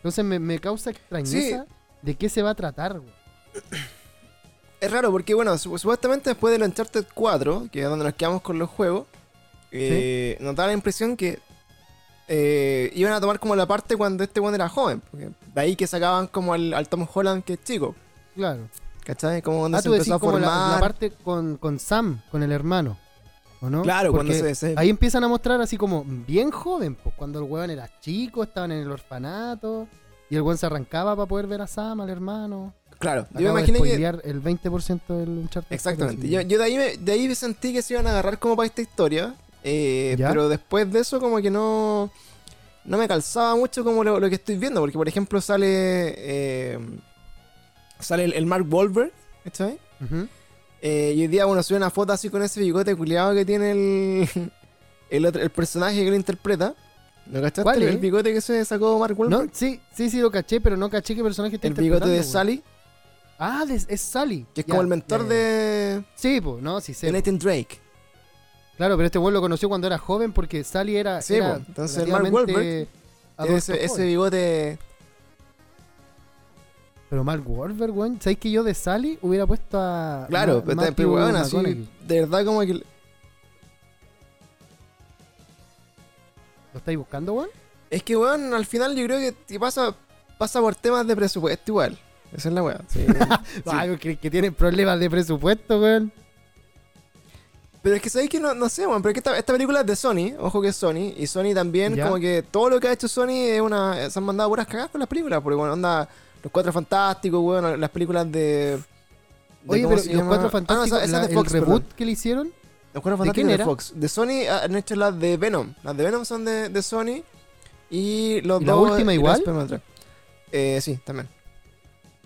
Entonces me, me causa extrañeza de qué se va a tratar, weón. Es raro porque, bueno, su- supuestamente después del Uncharted 4, que es donde nos quedamos con los juegos, eh, nos da la impresión que eh, iban a tomar como la parte cuando este weón era joven. Porque de ahí que sacaban como al, al Tom Holland que es chico. Claro. ¿Cachai? Como cuando Ah, se tú empezó decís a como la, formar. la parte con, con Sam, con el hermano. ¿O no? Claro, cuando Porque se, se- Ahí empiezan a mostrar así como bien joven, pues cuando el weón era chico, estaban en el orfanato y el weón se arrancaba para poder ver a Sam, al hermano. Claro, yo me Acabo de imaginé que. el 20% del Uncharted. Exactamente. Yo, de ahí me, de ahí sentí que se iban a agarrar como para esta historia. eh, pero después de eso, como que no. No me calzaba mucho como lo, lo que estoy viendo. Porque, por ejemplo, sale. eh, sale el, el Mark Wahlberg. ¿Cachai? Ujú. Eh, y hoy día, bueno, sube una foto así con ese bigote culiado que tiene el, el, otro- el personaje que lo interpreta. ¿No cachaste? ¿Cuál el, el bigote que se sacó Mark Wahlberg. No, sí, sí, sí lo caché, pero no caché qué personaje está el bigote de. Sally, Ah, de- es Sally. que es Ya, como el mentor ya, ya. de, Sí, pues, no, sí sé. Nathan Drake. Claro, pero este weón lo conoció cuando era joven porque Sally era. Sí, era po. Entonces, Mark Wahlberg Ese, bigote. Pero Mark Wahlberg, weón. ¿Sabes que yo de Sally hubiera puesto a. Claro, Ma- pero, pero weón, así. De verdad, como que. ¿Lo estáis buscando, weón? Es que, weón, al final yo creo que te pasa, pasa por temas de presupuesto igual. Esa es la weá. sí. Ah, que, que tienen problemas de presupuesto, weón. Pero es que sabéis que no, no sé, weón. Pero es que esta, esta película es de Sony. Ojo que es Sony. Y Sony también, Ya. como que todo lo que ha hecho Sony es una. Se han mandado puras cagadas con las películas. Porque, bueno, onda. Los cuatro fantásticos, weón. Las películas de. de Oye, ¿cómo pero se ¿y los cuatro Ah, no, fantásticos, esa- esa la- de Fox, el reboot perdón. que le hicieron? Los cuatro ¿De quién fantásticos de, era? Fox. De Sony han hecho las de Venom. Las de Venom son de, de Sony. Y los ¿Y la dos. última y igual? Eh, sí, también.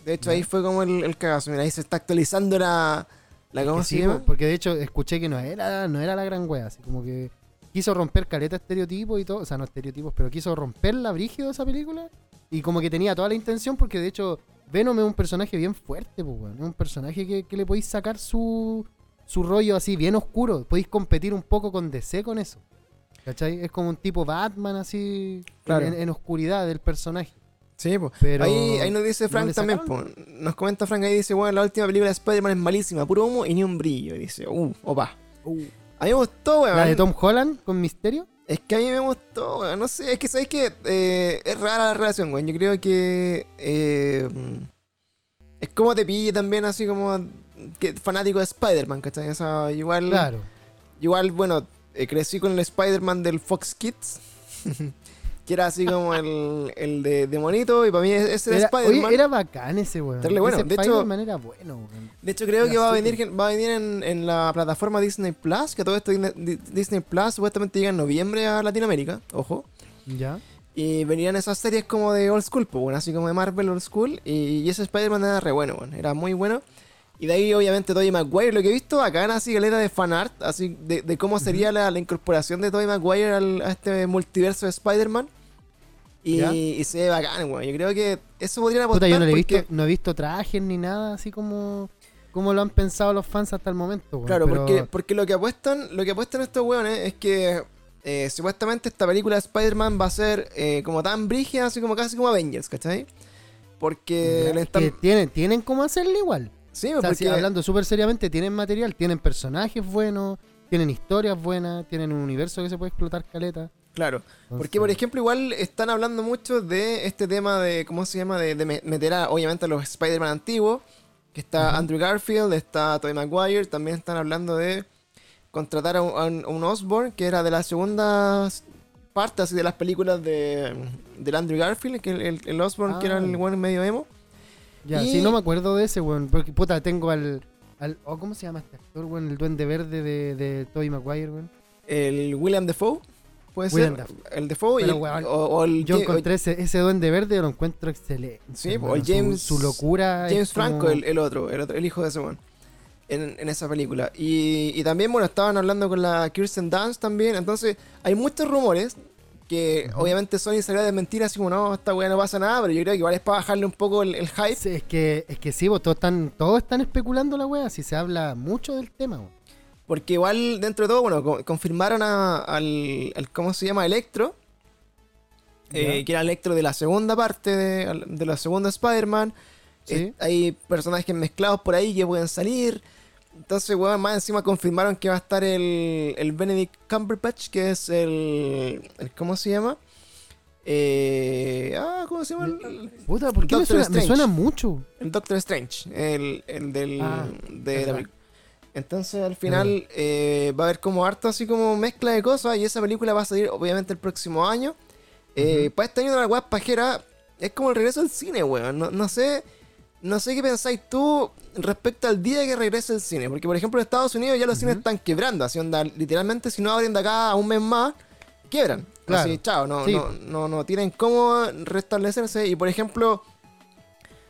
De hecho, ahí fue como el, el cagazo. Mira, ahí se está actualizando la. la ¿Cómo Que se sí, llama? po, porque de hecho escuché que no era, no era la gran wea, así como que quiso romper caleta estereotipos y todo, o sea, no estereotipos, pero quiso romper la brígido de esa película y como que tenía toda la intención porque de hecho Venom es un personaje bien fuerte, pues, weón. es un personaje que, que le podéis sacar su, su rollo así bien oscuro, podéis competir un poco con DC con eso. ¿Cachai? Es como un tipo Batman así Claro. en, en oscuridad del personaje. Sí, pues. Pero Ahí, ahí nos dice Frank también, po. nos comenta Frank ahí, dice, bueno, la última película de Spider-Man es malísima, puro humo y ni un brillo. Y dice, uh, opa. A mí me gustó, weón. La de Tom Holland con Misterio. Es que a mí me gustó, weón. No sé, es que sabéis que eh, es rara la relación, weón. Yo creo que eh, es como te pille también, así como que fanático de Spider-Man, ¿cachai? O sea, igual, Claro. igual bueno, eh, crecí con el Spider-Man del Fox Kids. que era así como el, el de, de monito, y para mí ese era, Era, Spider-Man. oye, era bacán ese weón. Bueno, Ese de hecho- era bueno, weón. De hecho, creo Era que va a venir, va a venir en, en la plataforma Disney Plus, que todo esto Disney- Di- Disney Plus supuestamente llega en noviembre a Latinoamérica, ojo. Ya. Y venían esas series como de Old School, pues bueno, así como de Marvel Old School. Y, y ese Spider-Man era re bueno, bueno, era muy bueno. Y de ahí, obviamente, Tobey Maguire, lo que he visto acá en así galera de fanart, así de, de cómo sería la, la incorporación de Tobey Maguire al- a este multiverso de Spider-Man. Y, se ve bacán, weón. Yo creo que eso podrían Puta, apostar yo no le he porque- visto, no he visto trajes ni nada así como, como lo han pensado los fans hasta el momento, weón. Claro, pero- porque, porque lo que apuestan, lo que apuestan estos weones es que eh, supuestamente esta película de Spider-Man va a ser eh, como tan brígida, así como casi como Avengers, ¿cachai? Porque están... Que tienen, tienen cómo hacerle igual. Sí, O sea, porque... si hablando súper seriamente, tienen material, tienen personajes buenos, tienen historias buenas, tienen un universo que se puede explotar caleta. Claro, Entonces, porque por ejemplo igual están hablando mucho de este tema de, ¿cómo se llama? De, de me- meter a, obviamente a los Spider-Man antiguos, que está. Andrew Garfield, está Tobey Maguire, también están hablando de contratar a un, a un- Osborn, que era de las segundas partes así de las películas de del Andrew Garfield, que el, el, el Osborn que era el Ah. buen medio emo. Ya, Y- sí, no me acuerdo de ese, weón. Porque, puta, tengo al. al oh, ¿Cómo se llama este actor, weón? El duende verde de, de Tobey Maguire, weón. El William Defoe, puede William ser. Dafoe. El Defoe y el- weón, o, o el Yo encontré ese, ese duende verde y lo encuentro excelente. Sí, weón. o el James- Su, locura. James como- Franco, el, el otro, el otro, el hijo de ese weón. En, en esa película. Y, y también, bueno, estaban hablando con la Kirsten Dunst también. Entonces, hay muchos rumores que Ujú. obviamente Sony salió a desmentir así como, no, esta weá no pasa nada, pero yo creo que igual es para bajarle un poco el, el hype. Sí, es que, es que sí, vos, todos están, todos están especulando la wea, si se habla mucho del tema. Porque igual, dentro de todo, bueno, co- confirmaron a- al, al- ¿cómo se llama? Electro. eh, que era Electro de la segunda parte de, de la segunda Spider-Man. Sí. Eh, hay personajes mezclados por ahí que pueden salir. Entonces, weón, más encima confirmaron que va a estar el, el Benedict Cumberbatch, que es el, el- ¿Cómo se llama? Eh, ah, ¿cómo se llama? El, Puta, ¿por qué me Doctor suena, me Strange. suena mucho? el Doctor Strange, el, el del... Ah, de la. Entonces, al final, eh, va a haber como harto así como mezcla de cosas y esa película va a salir obviamente el próximo año. Eh, Para este año de la web pajera es como el regreso al cine, weón. No, no sé... No sé qué pensáis tú respecto al día que regrese el cine. Porque, por ejemplo, en Estados Unidos ya los cines están quebrando. Así onda, literalmente, si no abren de acá a un mes más, quiebran. Claro. Así, chao, no, Sí. no, no, no tienen cómo restablecerse. Y, por ejemplo,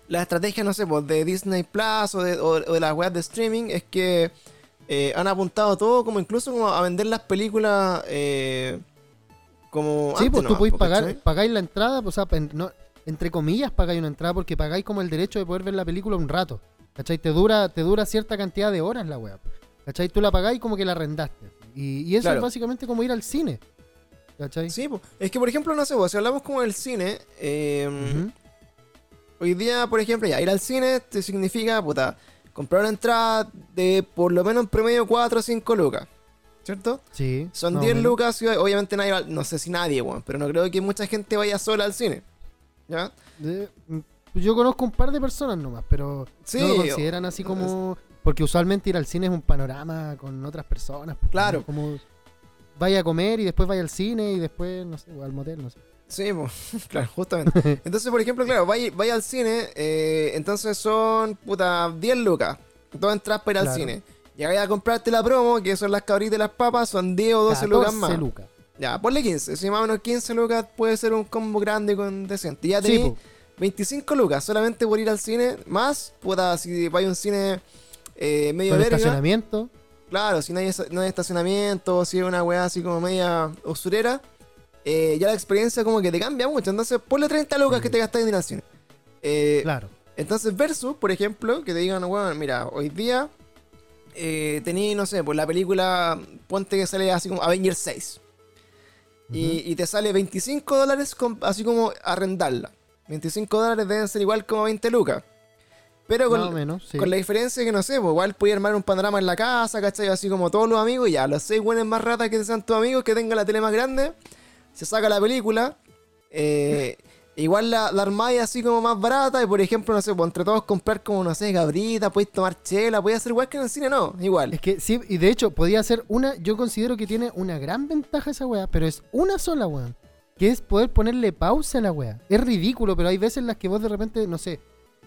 la estrategia, no sé, pues, de Disney Plus o de, o- o de las webs de streaming es que eh, han apuntado todo como incluso como a vender las películas eh, como Sí, pues tú podéis po, pagar, pagáis la entrada, pues, o sea, no- entre comillas pagáis una entrada porque pagáis como el derecho de poder ver la película un rato. ¿Cachai? Te dura, te dura cierta cantidad de horas la web. ¿Cachai? Tú la pagáis como que la arrendaste. Y, y eso Claro. es básicamente como ir al cine. ¿Cachai? Sí, es que por ejemplo, no sé, pues, si hablamos como del cine, eh, Ujú. hoy día, por ejemplo, ya ir al cine te significa, puta, comprar una entrada de por lo menos en promedio 4 o 5 lucas, ¿cierto? Sí. Son más o 10 menos. lucas, y obviamente nadie, va- no sé si nadie, weón, pero no creo que mucha gente vaya sola al cine, ¿ya? De- yo conozco un par de personas nomás, pero Sí, no lo consideran así como. Porque usualmente ir al cine es un panorama con otras personas. pues, Claro. ¿no? Como vaya a comer y después vaya al cine y después, no sé, o al motel, no sé. Sí, pues, claro, justamente. Entonces, por ejemplo, claro, vaya, vaya al cine, eh, entonces son, puta, 10 lucas. Dos entradas para ir al cine. Llegáis a comprarte la promo, que son las cabritas y las papas, son 10 o 12 lucas 14 más. lucas. Ya, ponle 15. Si más o menos 15 lucas puede ser un combo grande con decente. Ya Sí, tenéis po. 25 lucas solamente por ir al cine. Más, puta, si vais a un cine eh, medio con verga. estacionamiento. Claro, si no hay, no hay estacionamiento, si es una weá así como media usurera, eh, ya la experiencia como que te cambia mucho. Entonces, ponle 30 lucas que te gastas en ir al cine. Eh, Claro. Entonces, versus, por ejemplo, que te digan, weón, mira, hoy día eh, tení, no sé, pues la película, ponte que sale así como Avengers 6. y, y te sale 25 dólares así como arrendarla. 25 dólares deben ser igual como 20 lucas. Pero con, menos, sí. con la diferencia que no sé, pues igual podía armar un panorama en la casa, ¿cachai? Así como todos los amigos, ya, los seis buenos más ratas que sean tus amigos, que tengan la tele más grande, se saca la película, eh, igual la, la armáis así como más barata, y por ejemplo, no sé, pues entre todos comprar como, no sé, gabrita, podéis tomar chela, podéis hacer igual que en el cine, no, igual. Es que sí, y de hecho podía ser una, yo considero que tiene una gran ventaja esa weá, pero es una sola weá, que es poder ponerle pausa a la weá. Es ridículo, pero hay veces en las que vos de repente, no sé,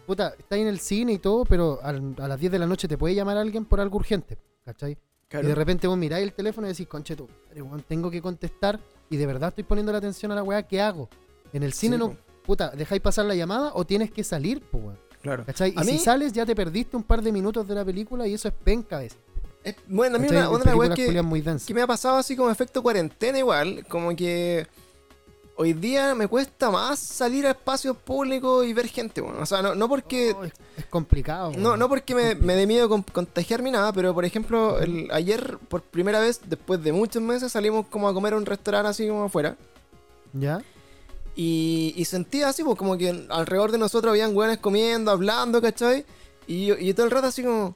puta, estás en el cine y todo, pero al- a las 10 de la noche te puede llamar alguien por algo urgente, ¿cachai? Claro. Y de repente vos miráis el teléfono y decís, conche tú, tengo que contestar y de verdad estoy poniendo la atención a la weá, ¿qué hago? En el cine Sí, no, po. puta, dejáis pasar la llamada o tienes que salir, pues weón. Claro. ¿Cachai? Y si sales ya te perdiste un par de minutos de la película y eso es penca. Es- bueno, a mí una, una de las Películas weas que, que me ha pasado así como efecto cuarentena igual, como que hoy día me cuesta más salir a espacios públicos y ver gente, weón. O sea, no, no porque. Oh, es, es complicado. No, no porque me, me dé miedo con- contagiarme nada, pero por ejemplo, el, ayer por primera vez, después de muchos meses, salimos como a comer a un restaurante así como afuera. ¿Ya? Y, y sentía así, pues como que alrededor de nosotros habían weones comiendo, hablando, ¿cachai? Y todo el rato así como,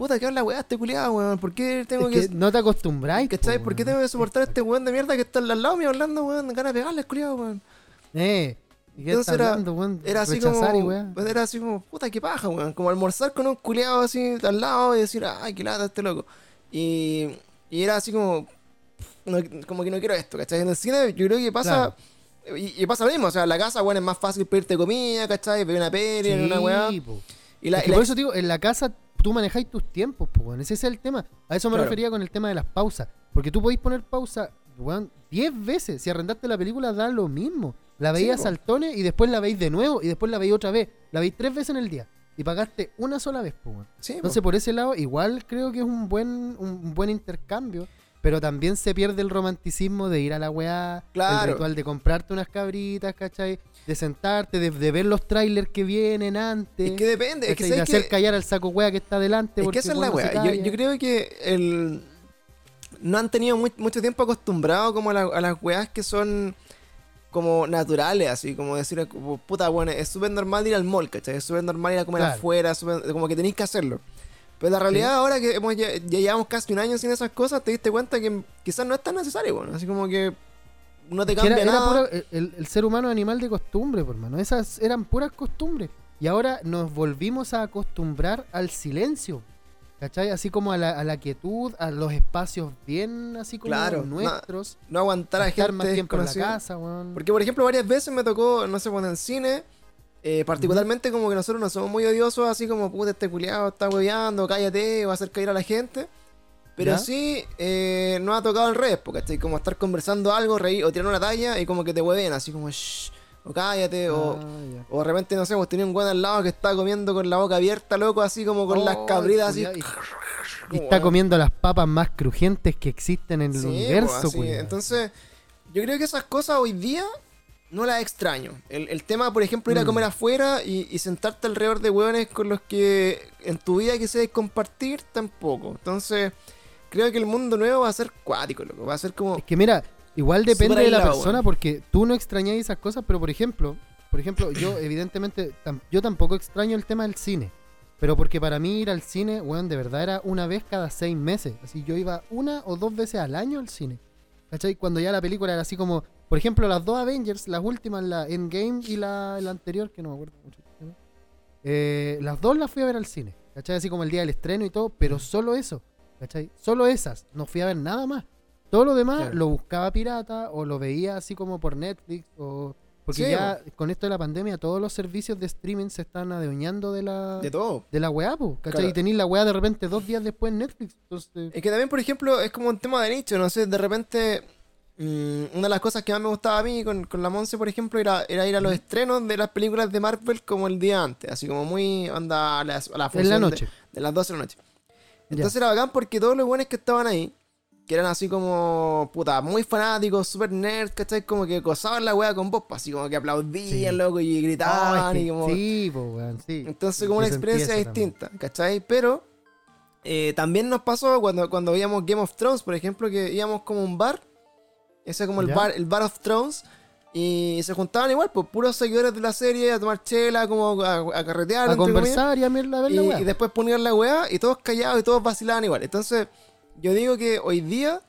puta, ¿qué habla weá este culiado, weón? ¿Por qué tengo Es que, que no te acostumbráis. ¿cachai? po, ¿Por qué tengo que soportar a este weón de mierda que está al lado mío hablando, weón? Ganas de pegarle culiado, weón. Eh. ¿Y qué Entonces era- hablando, weón? Era así Rechazar como, pues era así como, puta, qué paja, weón. Como almorzar con un culiado así al lado y decir, ay, qué lata este loco. Y, y era así como, no- como que no quiero esto, ¿cachai? En el cine yo creo que pasa, y, y pasa lo mismo, o sea, en la casa, weón, es más fácil pedirte comida, ¿cachai? Ver una peli, una weá. Po. Y la, Es y que la- por eso digo, en la casa tú manejáis tus tiempos, pues. Ese es el tema. A eso me Claro. refería con el tema de las pausas. Porque tú podéis poner pausa, weón, 10 veces. Si arrendaste la película, da lo mismo. La Sí, veías po. saltones y después la veis de nuevo y después la veis otra vez. La veis tres veces en el día. Y pagaste una sola vez, pues, sí, po. Entonces, por ese lado, igual creo que es un buen, un buen intercambio. Pero también se pierde el romanticismo de ir a la weá, Claro. el ritual de comprarte unas cabritas, ¿cachai? De sentarte, de, de ver los trailers que vienen antes. es que depende, es que, ¿cachai? de ¿sabes hacer callar al saco weá que está delante. Es porque que esa es la weá. Yo, yo creo que el... no han tenido muy- mucho tiempo acostumbrado como a, la- a las weas que son como naturales, así como decir, como, puta, bueno, es súper normal ir al mall, ¿cachai? Es súper normal ir a comer Claro. afuera, súper- como que tenéis que hacerlo. Pero la realidad ahora que hemos, ya, ya llevamos casi un año sin esas cosas, te diste cuenta que quizás no es tan necesario, bueno, así como que no te cambia era- era nada. pura- el, el ser humano es animal de costumbre, por mano. Esas eran puras costumbres. Y ahora nos volvimos a acostumbrar al silencio. ¿Cachai? Así como a la, a la quietud, a los espacios bien así como Claro, nuestros. No aguantar a estar gente más tiempo en la casa. Porque, por ejemplo, varias veces me tocó, no sé, pues en cine, eh, particularmente como que nosotros no somos muy odiosos, así como, puta, este culiado está hueveando, cállate, va a hacer caer a la gente. Pero ¿Ya? sí, eh, nos ha tocado al revés, porque estoy como estar conversando algo, reír o tirar una talla y como que te hueven, así como, shh, o cállate, o, Ah, o de repente, no sé, pues tenía un weón al lado que está comiendo con la boca abierta, loco, así como con las Oh, cabritas, así. y- está comiendo las papas más crujientes que existen en el Sí, universo, pues. Entonces, yo creo que esas cosas hoy día no las extraño. El, el tema, por ejemplo, ir a Mm. comer afuera y, y sentarte alrededor de hueones con los que en tu vida quisieras compartir, tampoco. Entonces, creo que el mundo nuevo va a ser cuático, loco. Va a ser como. Es que mira, igual depende de la persona porque tú no extrañáis esas cosas, pero por ejemplo, por ejemplo, yo evidentemente tam- yo tampoco extraño el tema del cine. Pero porque para mí ir al cine, weón, de verdad era una vez cada seis meses. Así yo iba una o dos veces al año al cine. ¿Cachai? Cuando ya la película era así como, por ejemplo, las dos Avengers, las últimas, la Endgame y la, la anterior, que no me acuerdo mucho. Eh, las dos las fui a ver al cine. ¿Cachai? Así como el día del estreno y todo, pero solo eso. ¿Cachai? Solo esas. No fui a ver nada más. Todo lo demás Claro. lo buscaba pirata o lo veía así como por Netflix o... Porque Sí, ya con esto de la pandemia todos los servicios de streaming se están adueñando de la De todo. de la weá, po, ¿cachai? Claro. Y tenéis la weá de repente dos días después en Netflix. Entonces, Es que también, por ejemplo, es como un tema de nicho, no sé, de repente. Mm, una de las cosas que más me gustaba a mí con, con la Monse, por ejemplo, era, era ir a los estrenos de las películas de Marvel como el día antes, así como muy onda a, las- a la en función la de- noche. de las 12 de la noche. Entonces era bacán porque todos los buenos que estaban ahí, que eran así como, puta, muy fanáticos, super nerds, ¿cachai? Como que gozaban la wea con vos, pues, así como que aplaudían, Sí. loco, y Oh, gritaban, es y como... Sí, po, weón, sí. Entonces como una experiencia eso también. distinta, ¿cachai? Pero eh, también nos pasó cuando, cuando veíamos Game of Thrones, por ejemplo, que íbamos como a un bar, ese como el bar, el bar of Thrones, y se juntaban igual, pues puros seguidores de la serie, a tomar chela, como a, a carretear, A comillas. conversar y a ver la, Y, weá. y después ponían la weá y todos callados y todos vacilaban igual. Entonces, yo digo que hoy día,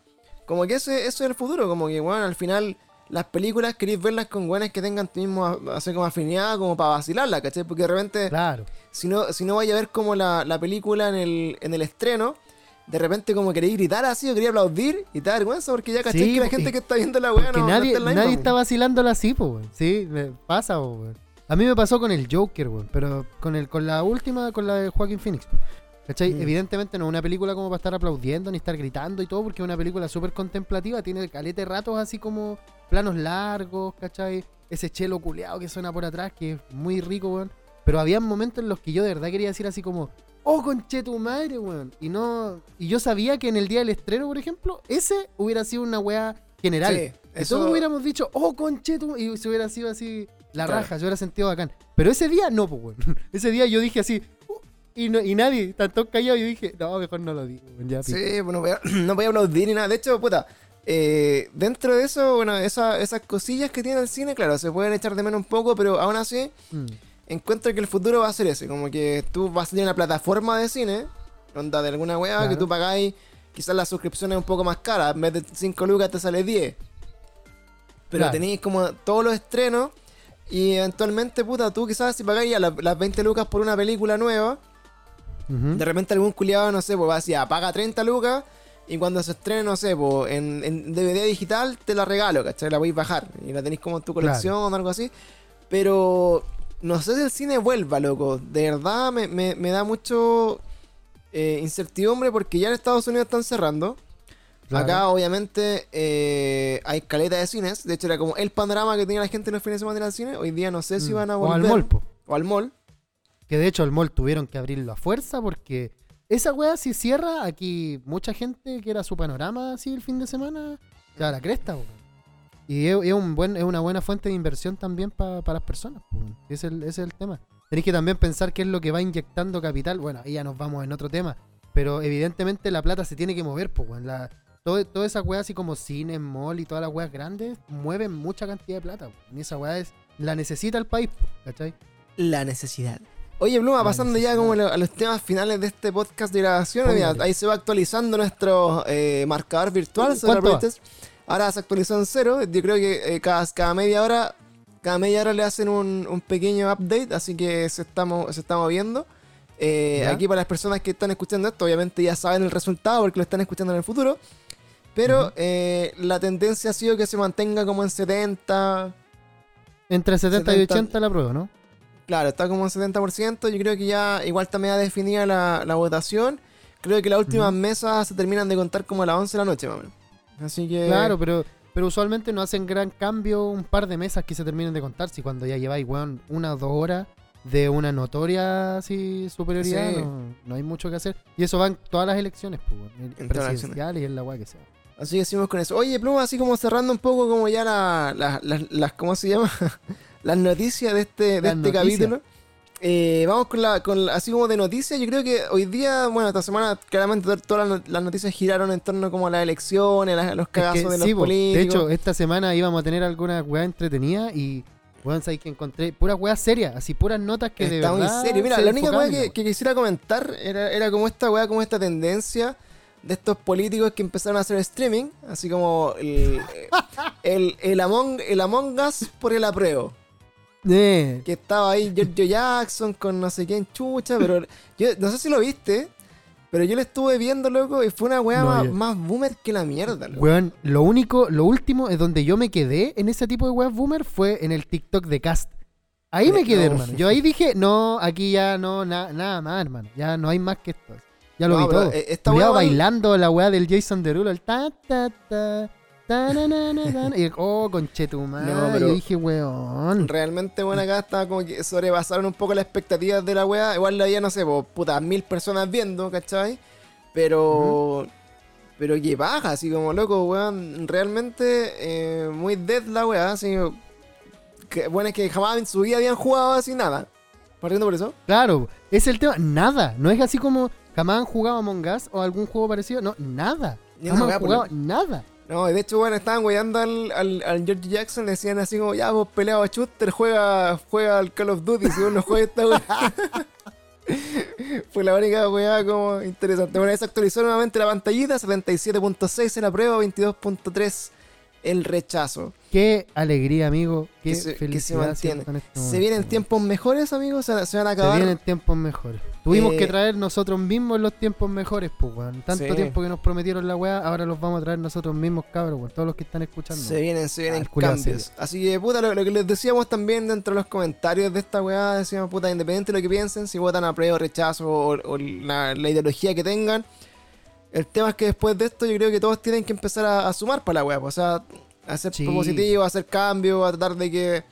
como que ese, eso es el futuro. Como que, bueno, al final, las películas queréis verlas con weones que tengan tu mismo, así como afinidad, como para vacilarla, ¿cachai? Porque de repente, Claro. si no, si no vaya a ver como la, la película en el, en el estreno, de repente como queréis gritar así o queréis aplaudir y te da vergüenza porque ya cachai Sí, que la gente que está viendo la weá no, no nadie, está en la nadie misma, está vacilándola así, po, weón. Sí, me pasa, weón. A mí me pasó con el Joker, weón. Pero con el, con la última, con la de Joaquín Phoenix. ¿Cachai? Mm. Evidentemente no es una película como para estar aplaudiendo ni estar gritando y todo, porque es una película súper contemplativa. Tiene calete ratos así como planos largos, ¿cachai? Ese chelo culeado que suena por atrás, que es muy rico, weón. Pero había momentos en los que yo de verdad quería decir así como, oh, conche tu madre, weón. Y no. Y yo sabía que en el día del estreno, por ejemplo, ese hubiera sido una weá general. Sí, que eso- todos hubiéramos dicho, oh, conchetu, y se hubiera sido así la Claro. raja, se hubiera sentido bacán. Pero ese día no, pues, weón. Ese día yo dije así, "Uh", y, no- y nadie, callados, y yo dije, no, mejor no lo digo, weón, ya. Sí, bueno, voy a- no voy a aplaudir ni nada. De hecho, puta, eh, dentro de eso, bueno, esa- esas cosillas que tiene el cine, claro, se pueden echar de menos un poco, pero aún así, Mm. Encuentro que el futuro va a ser ese. Como que tú vas a tener una plataforma de cine, onda de alguna weá, Claro. que tú pagáis, quizás la suscripción es un poco más cara, en vez de 5 lucas te sale 10. Pero Claro. tenéis como todos los estrenos. Y eventualmente, puta, tú quizás si pagáis ya las, las 20 lucas por una película nueva, de repente algún culiado, no sé, pues va así, ah, paga 30 lucas y cuando se estrene, no sé, pues en, en DVD digital te la regalo, ¿cachai? La podéis bajar y la tenéis como en tu colección o algo así. Pero no sé si el cine vuelva, loco. De verdad me, me- me da mucho eh, incertidumbre porque ya en Estados Unidos están cerrando. Claro. Acá, obviamente, eh, hay caleta de cines. De hecho, era como el panorama que tenía la gente en los fines de semana ir al cine. Hoy día no sé si Mm. van a O volver. al mall, po. O al mall. Que de hecho el mall tuvieron que abrirlo a fuerza porque esa weá si cierra, aquí mucha gente que era su panorama así el fin de semana, ya la cresta, weón. Y es, es un buen, es una buena fuente de inversión también para las personas. Ese es el, ese es el tema. Tenéis que también pensar qué es lo que va inyectando capital. Bueno, ahí ya nos vamos en otro tema. Pero evidentemente la plata se tiene que mover, pues, weón. La, todo, toda esa weá así como cine, mall y todas las weas grandes mueven mucha cantidad de plata, weón. Y esa weá es, la necesita el país, ¿cachai? La necesidad. Oye, Bluma, La pasando ya como a los temas finales de este podcast de grabación, mira, ahí se va actualizando nuestro eh, marcador virtual ¿Cuánto. Ahora se actualizó en cero. Yo creo que eh, cada, cada media hora cada media hora le hacen un, un pequeño update, así que se estamos, se está moviendo. Eh, aquí para las personas que están escuchando esto, obviamente ya saben el resultado porque lo están escuchando en el futuro. Pero eh, la tendencia ha sido que se mantenga como en 70, Entre 70, y 70. 80 la prueba, ¿no? Claro, está como en 70%. Yo creo que ya igual también ha definido la, la votación. Creo que las últimas mesas se terminan de contar como a las 11 de la noche, más o menos. Así que. Claro, pero, pero usualmente no hacen gran cambio un par de mesas que se terminen de contar. Si cuando ya lleváis, weón, una o dos horas de una notoria así superioridad, Sí. no, no hay mucho que hacer. Y eso va en todas las elecciones, pues, las presidenciales y en la weá que sea. Así que seguimos con eso. Oye, Pluma, así como cerrando un poco como ya la- la- la- las, ¿cómo se llama? las noticias de este, de Las este noticias. capítulo. Eh, vamos con la, con la- así como de noticias. Yo creo que hoy día, bueno, esta semana claramente to- todas las, no- las noticias giraron en torno como a las elecciones, a los Es que cagazos de los sí, políticos. de hecho, esta semana íbamos a tener alguna weá entretenida y, weón, sabéis que encontré puras weas serias, así puras notas que de Está muy verdad. serio. Mira, se la única weá que quisiera comentar era, era como esta weá, como esta tendencia de estos políticos que empezaron a hacer streaming, así como el, el, el, Among, el Among Us por el apruebo. Eh, Que estaba ahí Giorgio Jackson con no sé quién chucha, pero yo no sé si lo viste, pero yo lo estuve viendo, loco, y fue una weá No, más, yo- más boomer que la mierda, loco. Weón, lo único, lo último es donde yo me quedé en ese tipo de weas boomer fue en el TikTok de Cast. Ahí me quedé, no. hermano. Yo ahí dije, no, aquí ya no, na- nada más, hermano. Ya no hay más que esto. Ya lo No, vi todo. eh, esta weá bailando la wea del Jason Derulo, el ta ta ta. Y el, oh, conchetumare. No, pero- Yo dije, weón. Realmente, bueno, acá estaba como que sobrepasaron un poco las expectativas de la weá. Igual la había, no sé, po, puta, mil personas viendo, ¿cachai? Pero. Pero que baja, así como loco, weón. Realmente, eh, muy dead la weá, así. Que, bueno, es que jamás en su vida habían jugado así nada. Partiendo por eso. Claro, es el tema. Nada. No es así como jamás han jugado Among Us o algún juego parecido. No, nada. Ni weá, han por jugado nada. No, y de hecho, bueno, estaban weyando al, al, al George Jackson, decían así como, ya vos peleado a shooter, juega, juega al Call of Duty, si vos no juegas esta weá. Fue la única weá como interesante. Bueno, se actualizó nuevamente la pantallita, 77.6 en la prueba, 22.3 el rechazo. Qué alegría, amigo. Qué Que se- que se felicidad mantiene. este ¿Se vienen tiempos mejores, amigos? ¿Se, se van a Se acabar? vienen tiempos mejores. Tuvimos Eh, que traer nosotros mismos los tiempos mejores, pues, weón. Tanto Sí. tiempo que nos prometieron la weá, ahora los vamos a traer nosotros mismos, cabros, weón. Todos los que están escuchando. Se vienen, se vienen Ah, cambios. Así que, puta, lo, lo que les decíamos también dentro de los comentarios de esta weá, decíamos, puta, independiente de lo que piensen, si votan a prueba, rechazo o, o la, la ideología que tengan, el tema es que después de esto yo creo que todos tienen que empezar a, a sumar para la weá, pues, o sea, a ser Sí. propositivo, a hacer cambios, a tratar de que,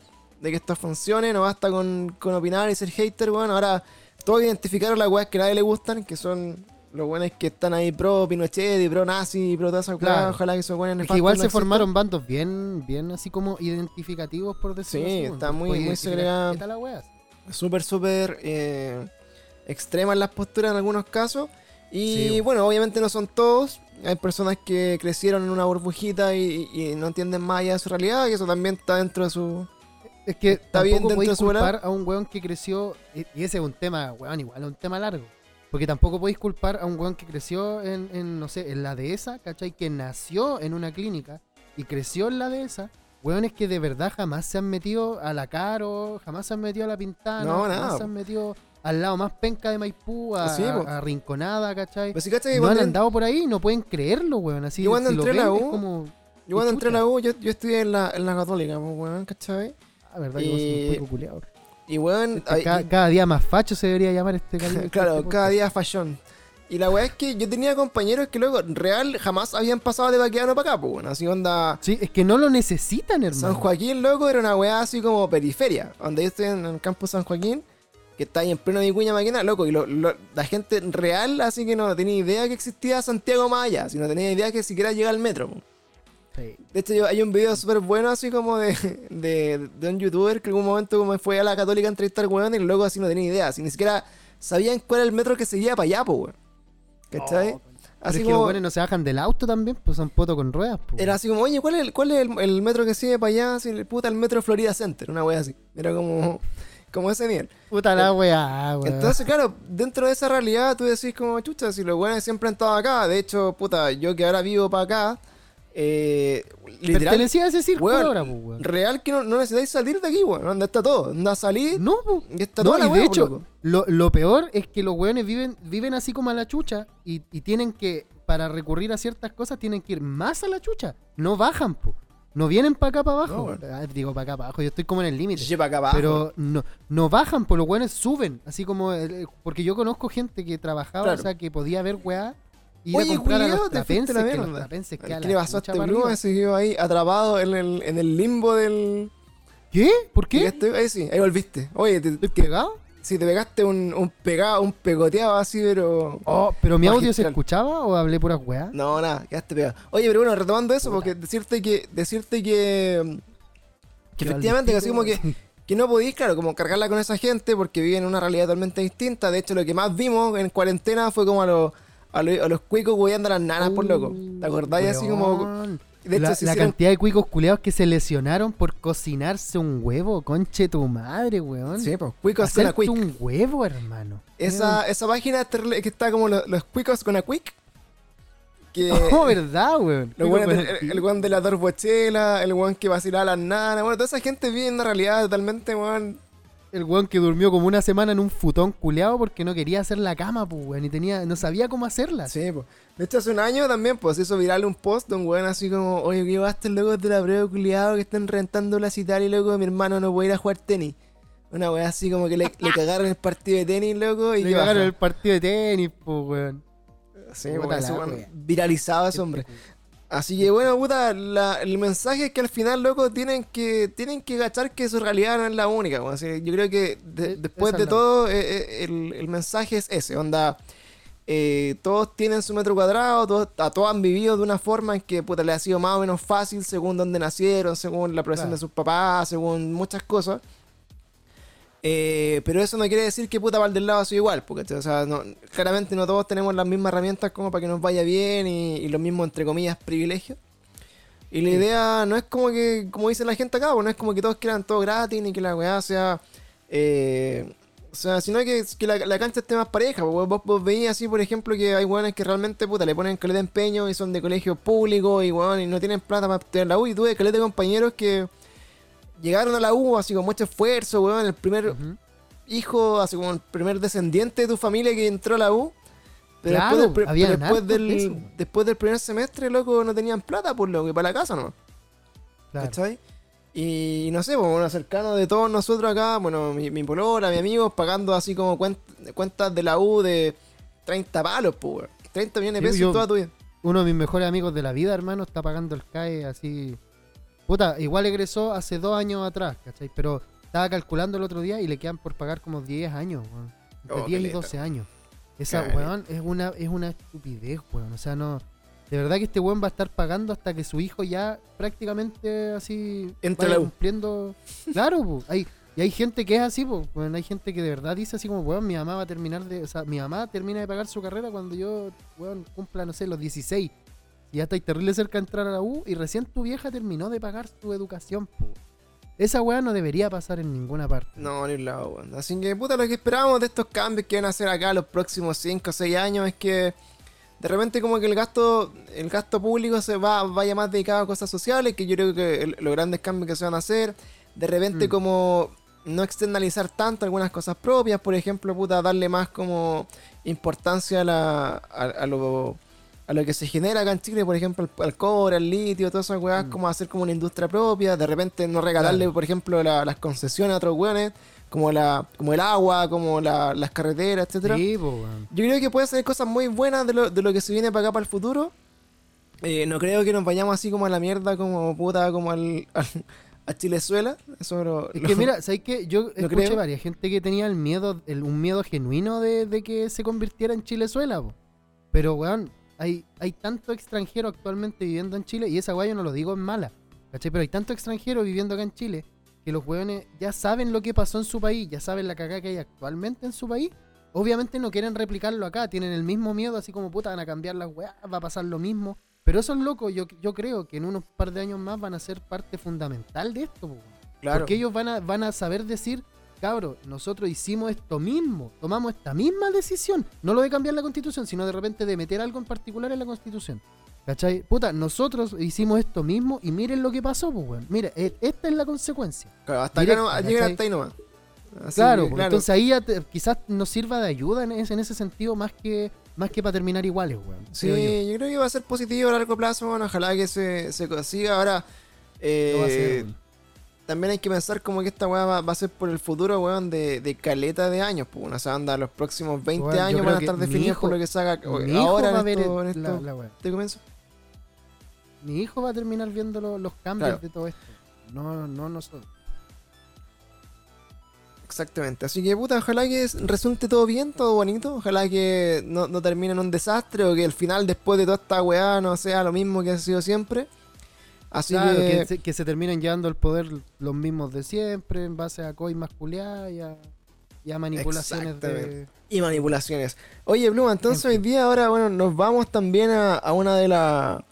de que esto funcione, no basta con, con opinar y ser hater, weón, ahora todos identificaron las weas que a nadie le gustan, que son Los buenos que están ahí pro Pinochet y pro nazi pro todas Claro. ojalá que esos buenos Es que igual se formaron bandos bien, bien así como identificativos, por decirlo Sí, así. weón. está muy- Puedes muy identificar segregada. qué tal la wea. súper, súper eh, extremas las posturas en algunos casos. Y Sí, bueno. bueno, obviamente no son todos. Hay personas que crecieron en una burbujita y, y no entienden más allá de su realidad, y eso también está dentro de su... Es que Está bien dentro podéis de culpar a un weón que creció, y ese es un tema, weón, igual es un tema largo. Porque tampoco podéis culpar a un weón que creció en, en, no sé, en la dehesa, ¿cachai? Que nació en una clínica y creció en la dehesa. Weones que de verdad jamás se han metido a la Caro, jamás se han metido a la Pintana, No, jamás se han metido al lado más penca de Maipú, a, Sí, po. a- a Rinconada, ¿cachai? Pues si cachai, que no han andado por ahí, no pueden creerlo, weón. Así Yo cuando si entré a la U, como, yo cuando entré a la U, yo, yo estudié en la, en la católica, pues, weón, ¿cachai? Ah, verdad que un y- weón, Este, ay- cada, cada día más facho se debería llamar este claro, este cada podcast. día fashion. Y la weá es que yo tenía compañeros que luego real jamás habían pasado de Baqueano para acá, pues, bueno, así onda... Sí, es que no lo necesitan, hermano. San Joaquín, loco, era una weá así como periferia. Donde yo estoy en el campus San Joaquín, que está ahí en pleno Vicuña Maquina, loco. Y lo- lo- la gente real, así que no tenía idea que existía Santiago más allá. Si no tenía idea que siquiera llega al metro. po. Sí. De hecho, yo- hay un video súper bueno, así como de, de, de un youtuber que en algún momento como fue a la católica a entrevistar weón y loco así no tenía idea. Así ni siquiera sabían cuál era el metro que seguía para allá, po, weón. ¿Cachai? Oh, así es que los como. no se bajan del auto también, pues son poto con ruedas. pues. Era así como, oye, ¿cuál es el, cuál es el, el metro que sigue para allá? Así, puta, el metro Florida Center, una wea así. Era como, como ese nivel. Puta la weá, weón. Entonces, claro, dentro de esa realidad tú decís como, chucha, si los buenos siempre han estado acá. De hecho, puta, yo que ahora vivo para acá, eh, literal, Pertenecía a ese weón, ahora, pues, weón. real que no, no necesitáis salir de aquí, weón. ¿Dónde está todo? ¿Dónde salir? No, pues. Está No, toda y de hecho, lo, lo peor es que los weones viven, viven así como a la chucha y, y tienen que, para recurrir a ciertas cosas, tienen que ir más a la chucha. No bajan, po. No vienen para acá, para abajo. No. Ah, digo, para acá, para abajo. Yo estoy como en el límite. Pero no, no bajan, por los buenos suben. Así como. eh, Porque yo conozco gente que trabajaba, Claro. o sea, que podía ver weá. Ir a Oye, comprar a los trapenses, la que los ¿Qué le pasó a este Blue? Se quedó ahí atrapado en el, en el limbo del. ¿Qué? ¿Por qué? Ahí sí, ahí volviste. Oye, te, ¿Estoy pegado? si te pegaste un, un pegado, un pegoteado así, pero. Oh, ¿pero mi audio se escuchaba o hablé puras weá? No, nada, quedaste pegado. Oye, pero bueno, retomando eso, porque decirte que. Decirte que. Efectivamente, que así como que. Que no podís, claro, como cargarla con esa gente porque viven en una realidad totalmente distinta. De hecho, lo que más vimos en cuarentena fue como a los. A los, a los cuicos hueando a las nanas por loco. ¿Te acordáis? Así como. De hecho, la, se la hicieron- cantidad de cuicos culeados que se lesionaron por cocinarse un huevo, conche tu madre, weón. Sí, pues, cuicos con a quick. un huevo, hermano. Esa, esa página que está como los, los cuicos con a quick. Que. Oh, verdad, weón. El el, weón de la torbochela, el weón que vacilaba a las nanas, bueno, toda esa gente vive en una realidad totalmente, weón. El weón que durmió como una semana en un futón culeado porque no quería hacer la cama, pues, weón. Y tenía, no sabía cómo hacerla. Sí, pues. De hecho, hace un año también, pues, hizo viral un post de un weón así como, oye, que estos locos de la prueba culiado que están rentando la citar y loco, mi hermano no puede ir a jugar tenis. Una weá así como que le, le cagaron el partido de tenis, loco, y Le cagaron baja. el partido de tenis, pues, weón. Sí, wea. viralizado ese hombre. Así que bueno, puta, la- el mensaje es que al final, loco, tienen que tienen que gachar que su realidad no es la única. Así, yo creo que de- después de todo, eh, eh, el, el mensaje es ese, onda. eh, todos tienen su metro cuadrado, todos, a todos han vivido de una forma en que puta, le ha sido más o menos fácil según dónde nacieron, según la profesión Claro. de sus papás, según muchas cosas. Eh, pero eso no quiere decir que puta para del lado ha sido igual, porque o sea, no- claramente no todos tenemos las mismas herramientas como para que nos vaya bien y, y los mismos, entre comillas, privilegios. Y la Sí. idea no es como que, como dice la gente acá, pues, no es como que todos quieran todo gratis ni que la weá sea. eh, o sea, sino que, que la, la cancha esté más pareja. pues, Vos, vos veías así, por ejemplo, que hay weones que realmente puta, le ponen caleta de empeño y son de colegio público y weón, y no tienen plata para estudiar la U. Y tuve caleta de compañeros que llegaron a la U así con mucho esfuerzo, weón. El primer hijo, así como el primer descendiente de tu familia que entró a la U. Pero Claro, después, del, pero después, del, después del primer semestre, loco, no tenían plata, por lo que para la casa no. Claro. ¿Cachai? Y no sé, pues, bueno, cercano de todos nosotros acá, bueno, mi, mi polola, mi amigo, pagando así como cuen- cuentas de la U de 30 palos, pues, weón. 30 millones de pesos yo- toda tu vida. Uno de mis mejores amigos de la vida, hermano, está pagando el CAE así. Puta, igual egresó hace dos años atrás, ¿cachai? Pero estaba calculando el otro día y le quedan por pagar como 10 años, weón. Entre Oh, 10 y caleta. 12 años. Esa, weón, es una, es una estupidez, weón. O sea, no. De verdad que este weón va a estar pagando hasta que su hijo ya prácticamente así Entre cumpliendo. Claro, po. Hay, y hay gente que es así, pues. Bueno, hay gente que de verdad dice así como, weón, mi mamá va a terminar de. O sea, mi mamá termina de pagar su carrera cuando yo, weón, cumpla, no sé, los 16. Y ya estáis terrible cerca de entrar a la U y recién tu vieja terminó de pagar su educación, po. Esa weá no debería pasar en ninguna parte. No, ni un lado, weón. Así que, puta, lo que esperábamos de estos cambios que van a hacer acá los próximos 5 o 6 años es que de repente como que el gasto el gasto público se va vaya más dedicado a cosas sociales, que yo creo que el- los grandes cambios que se van a hacer, de repente Mm. como no externalizar tanto algunas cosas propias, por ejemplo, puta, darle más como importancia a, la, a, a lo, a lo que se genera acá en Chile, por ejemplo, al, al cobre, al litio, todas esas weas, Mm. como hacer como una industria propia, de repente no regalarle, Claro. por ejemplo, la- las concesiones a otros weones, como la como el agua, como la- las carreteras, etcétera. Sí. Yo creo que puede ser cosas muy buenas de lo, de lo que se viene para acá para el futuro. Eh, no creo que nos vayamos así como a la mierda, como puta, como al, al- a Chilezuela. Eso lo- Es lo- que mira, ¿sabes qué? Yo escuché creo. varias gente que tenía el miedo, el- un miedo genuino de, de que se convirtiera en Chilezuela, po. Pero, weón, hay, hay tanto extranjero actualmente viviendo en Chile, y esa weá yo no lo digo en mala, ¿cachai? Pero hay tanto extranjero viviendo acá en Chile que los weones ya saben lo que pasó en su país, ya saben la cagada que hay actualmente en su país. Obviamente no quieren replicarlo acá, tienen el mismo miedo, así como puta, van a cambiar las weas, va a pasar lo mismo. Pero esos locos, yo, yo creo que en unos par de años más van a ser parte fundamental de esto, po, claro. Porque ellos van a, van a saber decir, cabro, nosotros hicimos esto mismo, tomamos esta misma decisión. No lo de cambiar la constitución, sino de repente de meter algo en particular en la constitución. ¿Cachai? Puta, nosotros hicimos esto mismo y miren lo que pasó, pues, weón. Mira, e- esta es la consecuencia. Claro, hasta directa, acá no, llegan hasta ahí nomás. Así claro, que, pues, entonces ahí te- quizás nos sirva de ayuda en ese, en ese sentido más que, más que para terminar iguales, weón. Sí, yo. yo. creo que va a ser positivo a largo plazo. Bueno, ojalá que se, se consiga. Ahora, eh, va a. también hay que pensar como que esta weá va, va a ser por el futuro, weón, de, de caleta de años. Pues, o sea, anda, los próximos 20 Weón, yo años van a estar definidos por hijo- lo que hijo ahora va a en esto, en la- esto- la weá. ¿Te comienzo? Mi hijo va a terminar viendo lo- los cambios Claro. de todo esto. No, no nosotros. Exactamente. Así que, puta, ojalá que resulte todo bien, todo bonito. Ojalá que no, no termine en un desastre o que el final, después de toda esta weá, no sea lo mismo que ha sido siempre. Así Claro, que, que, se, que se terminen llevando el poder los mismos de siempre en base a coimas culiadas y a, y a manipulaciones de... Y manipulaciones. Oye, Bluma, entonces hoy día ahora, bueno, nos vamos también a, a una de, la-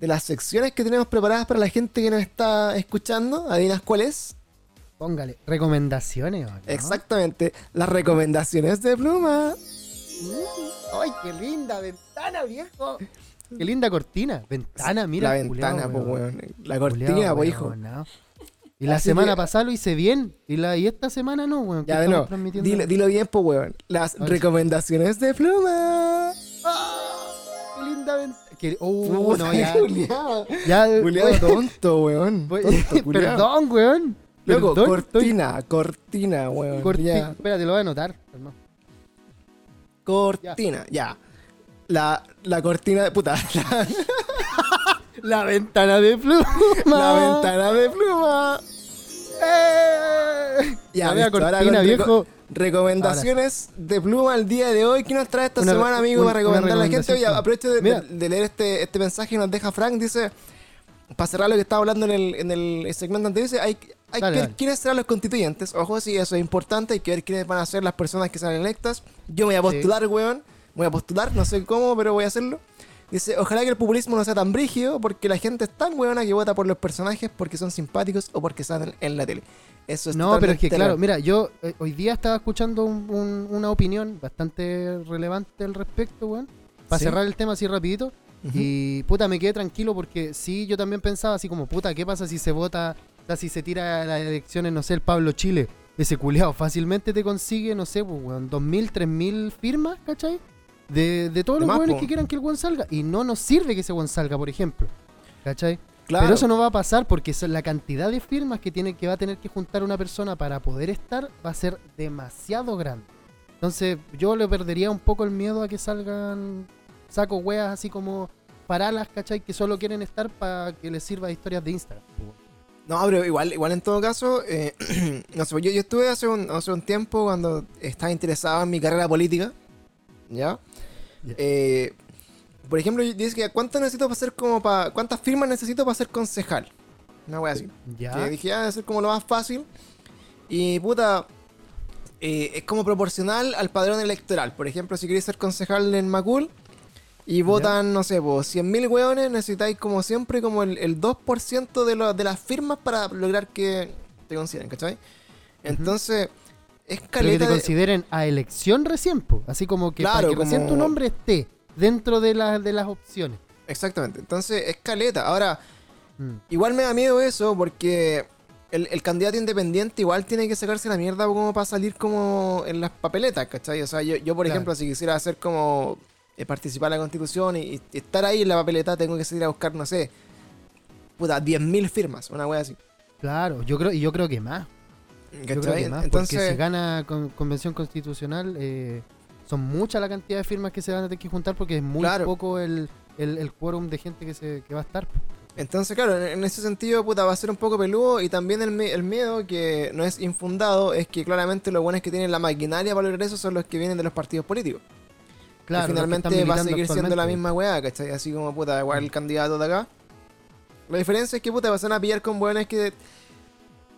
de las secciones que tenemos preparadas para la gente que nos está escuchando. ¿Adivinas cuál es? Póngale, recomendaciones. ¿o no? Exactamente, las recomendaciones de Pluma. ¡Ay, qué linda ventana, viejo! Qué linda cortina. Ventana, mira. la ventana, pues, weón. La cortina, pues, hijo. Y la Así semana que- pasada lo hice bien. Y, la, y esta semana no, weón. Ya, de transmitiendo- dilo, dilo bien, pues, weón. Las recomendaciones de Pluma. ¡Ah! ¡Qué linda ventana! Puta, no, ya. culiao. ya Culiao voy- tonto, weón. Tonto. Perdón, weón. Loco, Perdón, estoy- cortina, cortina, weón. Corti- ya. Espérate, lo voy a anotar. hermano. Cortina, ya. La, la cortina de. Puta. La, La ventana de pluma. la ventana de pluma. ¡Eh! Ya, ahora cortina, reco- viejo. Recomendaciones de pluma al día de hoy. ¿Qué nos trae esta Una- semana, amigo, para recomendar a la gente? Oye, aprovecho de, de- de leer este, este mensaje que nos deja Frank. Dice, para cerrar lo que estaba hablando en el, en el segmento anterior, dice, hay, hay Dale, que ver dale. quiénes serán los constituyentes. Ojo, sí, eso es importante. Hay que ver quiénes van a ser las personas que salen electas. Yo me voy a Sí. postular, weón. Voy a postular, no sé cómo, pero voy a hacerlo. Dice, ojalá que el populismo no sea tan brígido porque la gente es tan weona que vota por los personajes porque son simpáticos o porque salen en la tele. Eso es No, pero es que claro, mira, yo eh, hoy día estaba escuchando un- un- una opinión bastante relevante al respecto, weón. Para Sí. cerrar el tema así rapidito. Y puta, me quedé tranquilo porque sí, yo también pensaba así como, puta, ¿qué pasa si se vota, o sea, si se tira a las elecciones, no sé, el Pablo Chile? Ese culeado fácilmente te consigue, no sé, pues, weón, 2.000, 3.000 firmas, ¿cachai? De, de todos De los más, weones po. que quieran que el weón salga. Y no nos sirve que ese weón salga, por ejemplo. ¿Cachai? Claro. Pero eso no va a pasar porque la cantidad de firmas que tiene que va a tener que juntar una persona para poder estar va a ser demasiado grande. Entonces, yo le perdería un poco el miedo a que salgan saco weas así como paralas, ¿cachai? Que solo quieren estar para que les sirva de historias de Instagram. No, pero igual, igual en todo caso, eh, no sé, yo, yo estuve hace un, hace un tiempo cuando estaba interesado en mi carrera política. ¿Ya? Eh, por ejemplo, dice que ¿cuánto necesito para ser como para. ¿Cuántas firmas necesito para ser concejal? Una wea así. Ya. Que dije, ah, ser como lo más fácil. Y puta. eh, es como proporcional al padrón electoral. Por ejemplo, si queréis ser concejal en Macul y votan, no sé, pues 100.000 hueones, necesitáis como siempre como el, el 2% de, lo- de las firmas para lograr que te consideren, ¿cachai? Entonces, es Pero que te de- consideren a elección recién, po. así como que Claro, para que recién tu nombre esté dentro de, la- de las opciones. Exactamente. Entonces, es caleta. Ahora, Mm. igual me da miedo eso porque el, el candidato independiente igual tiene que sacarse la mierda como para salir como en las papeletas, ¿cachai? O sea, yo, yo por Claro. ejemplo, si quisiera hacer como eh, participar en la constitución y, y estar ahí en la papeleta, tengo que salir a buscar, no sé, puta, 10.000 firmas, una wea así. Claro, yo creo, y yo creo que más. Yo creo que más, Entonces, porque si gana con, convención constitucional, eh, son muchas la cantidad de firmas que se van a tener que juntar porque es muy Claro. poco el, el, el quórum de gente que, se, que va a estar. entonces, claro, en, ese sentido, puta, va a ser un poco peludo y también el, el miedo, que no es infundado, es que claramente los buenos que tienen la maquinaria para lograr eso son los que vienen de los partidos políticos. Claro, que finalmente va a seguir siendo la misma weá, ¿cachai? Así como puta, igual el candidato de acá. La diferencia es que puta, van a pillar con weones que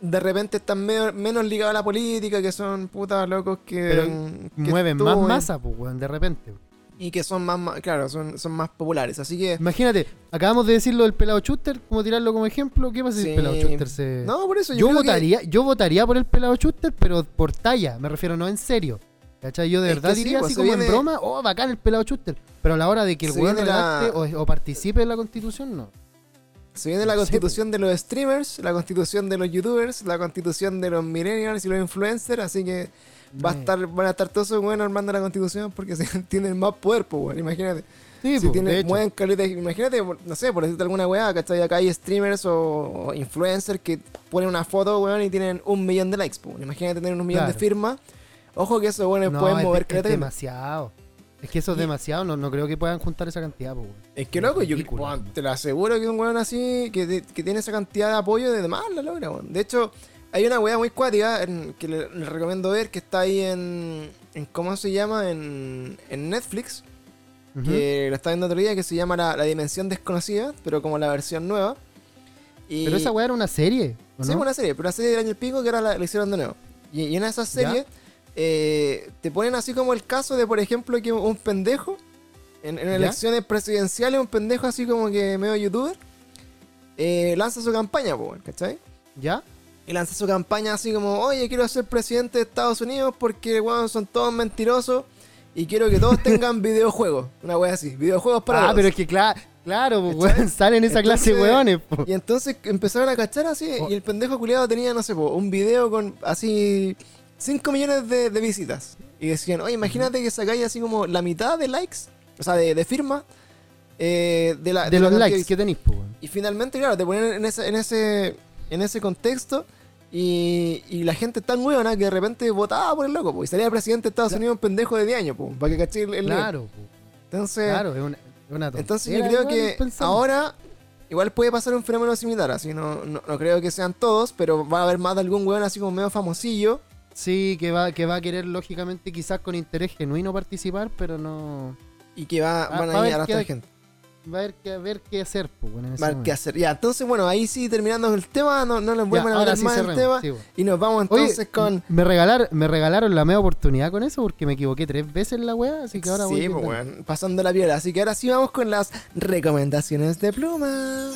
de repente están medio- menos ligados a la política, que son puta locos que, Mueven más masa, pues, weón, de repente. Y que son más, claro, son, son más populares. Así que. Imagínate, acabamos de decirlo del pelado Chuster, como tirarlo como ejemplo. ¿Qué pasa si el pelado Chuster se.? No, por eso yo, yo creo que- votaría, yo votaría por el pelado Chuster, pero por talla, me refiero, no en serio. ¿Cachai? Yo de Es verdad sí, diría pues, así como viene- en broma, oh, bacán el pelado Chuster. Pero a la hora de que el weón la- o, o participe en la constitución, no. Se viene la sé, constitución de los streamers, la constitución de los youtubers, la constitución de los millennials y los influencers, así que va a estar, van a estar todos esos buenos armando la constitución porque se, tienen más poder, pues, weón, imagínate. Sí, si po, tienen, de hecho. mueven caleta, imagínate, no sé, por decirte alguna weá, ¿cachai? Acá hay streamers o, o influencers que ponen una foto, weón, y tienen un millón de likes, pues. Imagínate tener un millón de firmas. Ojo que esos weones No, pueden es, mover es caleta. demasiado. Es que eso es demasiado, no, no creo que puedan juntar esa cantidad, po. Es que loco, yo te lo aseguro que un weón así, que, de- que tiene esa cantidad de apoyo, de más la logra, weón. De hecho, hay una weá muy cuática que le, le recomiendo ver, que está ahí en, en ¿cómo se llama? En, en Netflix, Ujú. que lo estaba viendo otro día, que se llama La, La Dimensión Desconocida, pero como la versión nueva. Y, Pero esa weá era una serie, ¿o Sí, no? una serie, pero una serie del año y pico que ahora la, la hicieron de nuevo. Y, y en esa serie eh, te ponen así como el caso de, por ejemplo, que un pendejo, en, elecciones presidenciales, un pendejo así como que medio youtuber, eh, lanza su campaña, ¿cachai? ¿Ya? Y lanza su campaña así como, oye, quiero ser presidente de Estados Unidos porque, weón, son todos mentirosos y quiero que todos tengan videojuegos. Una wea así, videojuegos para ah, todos. pero es que claro, claro, salen esa clase de weones, po. Y entonces empezaron a cachar así, Oh. y el pendejo culiado tenía, no sé, po, un video con así 5 millones de, de visitas. Y decían, oye, imagínate que sacáis así como la mitad de likes, o sea, de, de firmas, eh, de, la, De los likes que tenéis. Y finalmente, claro, te ponen en ese, en ese, en ese contexto. Y, y la gente tan huevona que de repente votaba por el loco, po, y salía presidente de Estados Claro. Unidos un pendejo de 10 años, po, para que caché el, el. Claro, po. Entonces, claro, es una, es una entonces yo creo que ahora igual puede pasar un fenómeno similar, así no, no, no creo que sean todos, pero va a haber más de algún weón así como medio famosillo. Sí, que va, que va a querer, lógicamente, quizás con interés genuino participar, pero no. Y que va, Ah, van va a a ir a la gente. Va a haber que, a ver qué hacer, pues, bueno, Va a haber qué hacer. Ya, entonces bueno, ahí sí terminando el tema, no, no les voy a hablar sí más del cerremos, tema. sí, po. Y nos vamos Oye, entonces con. me, regalar, me regalaron la media oportunidad con eso porque me equivoqué tres veces en la wea, así que ahora voy sí, pues bueno, pasando la piola. Así que ahora sí vamos con las recomendaciones de Pluma.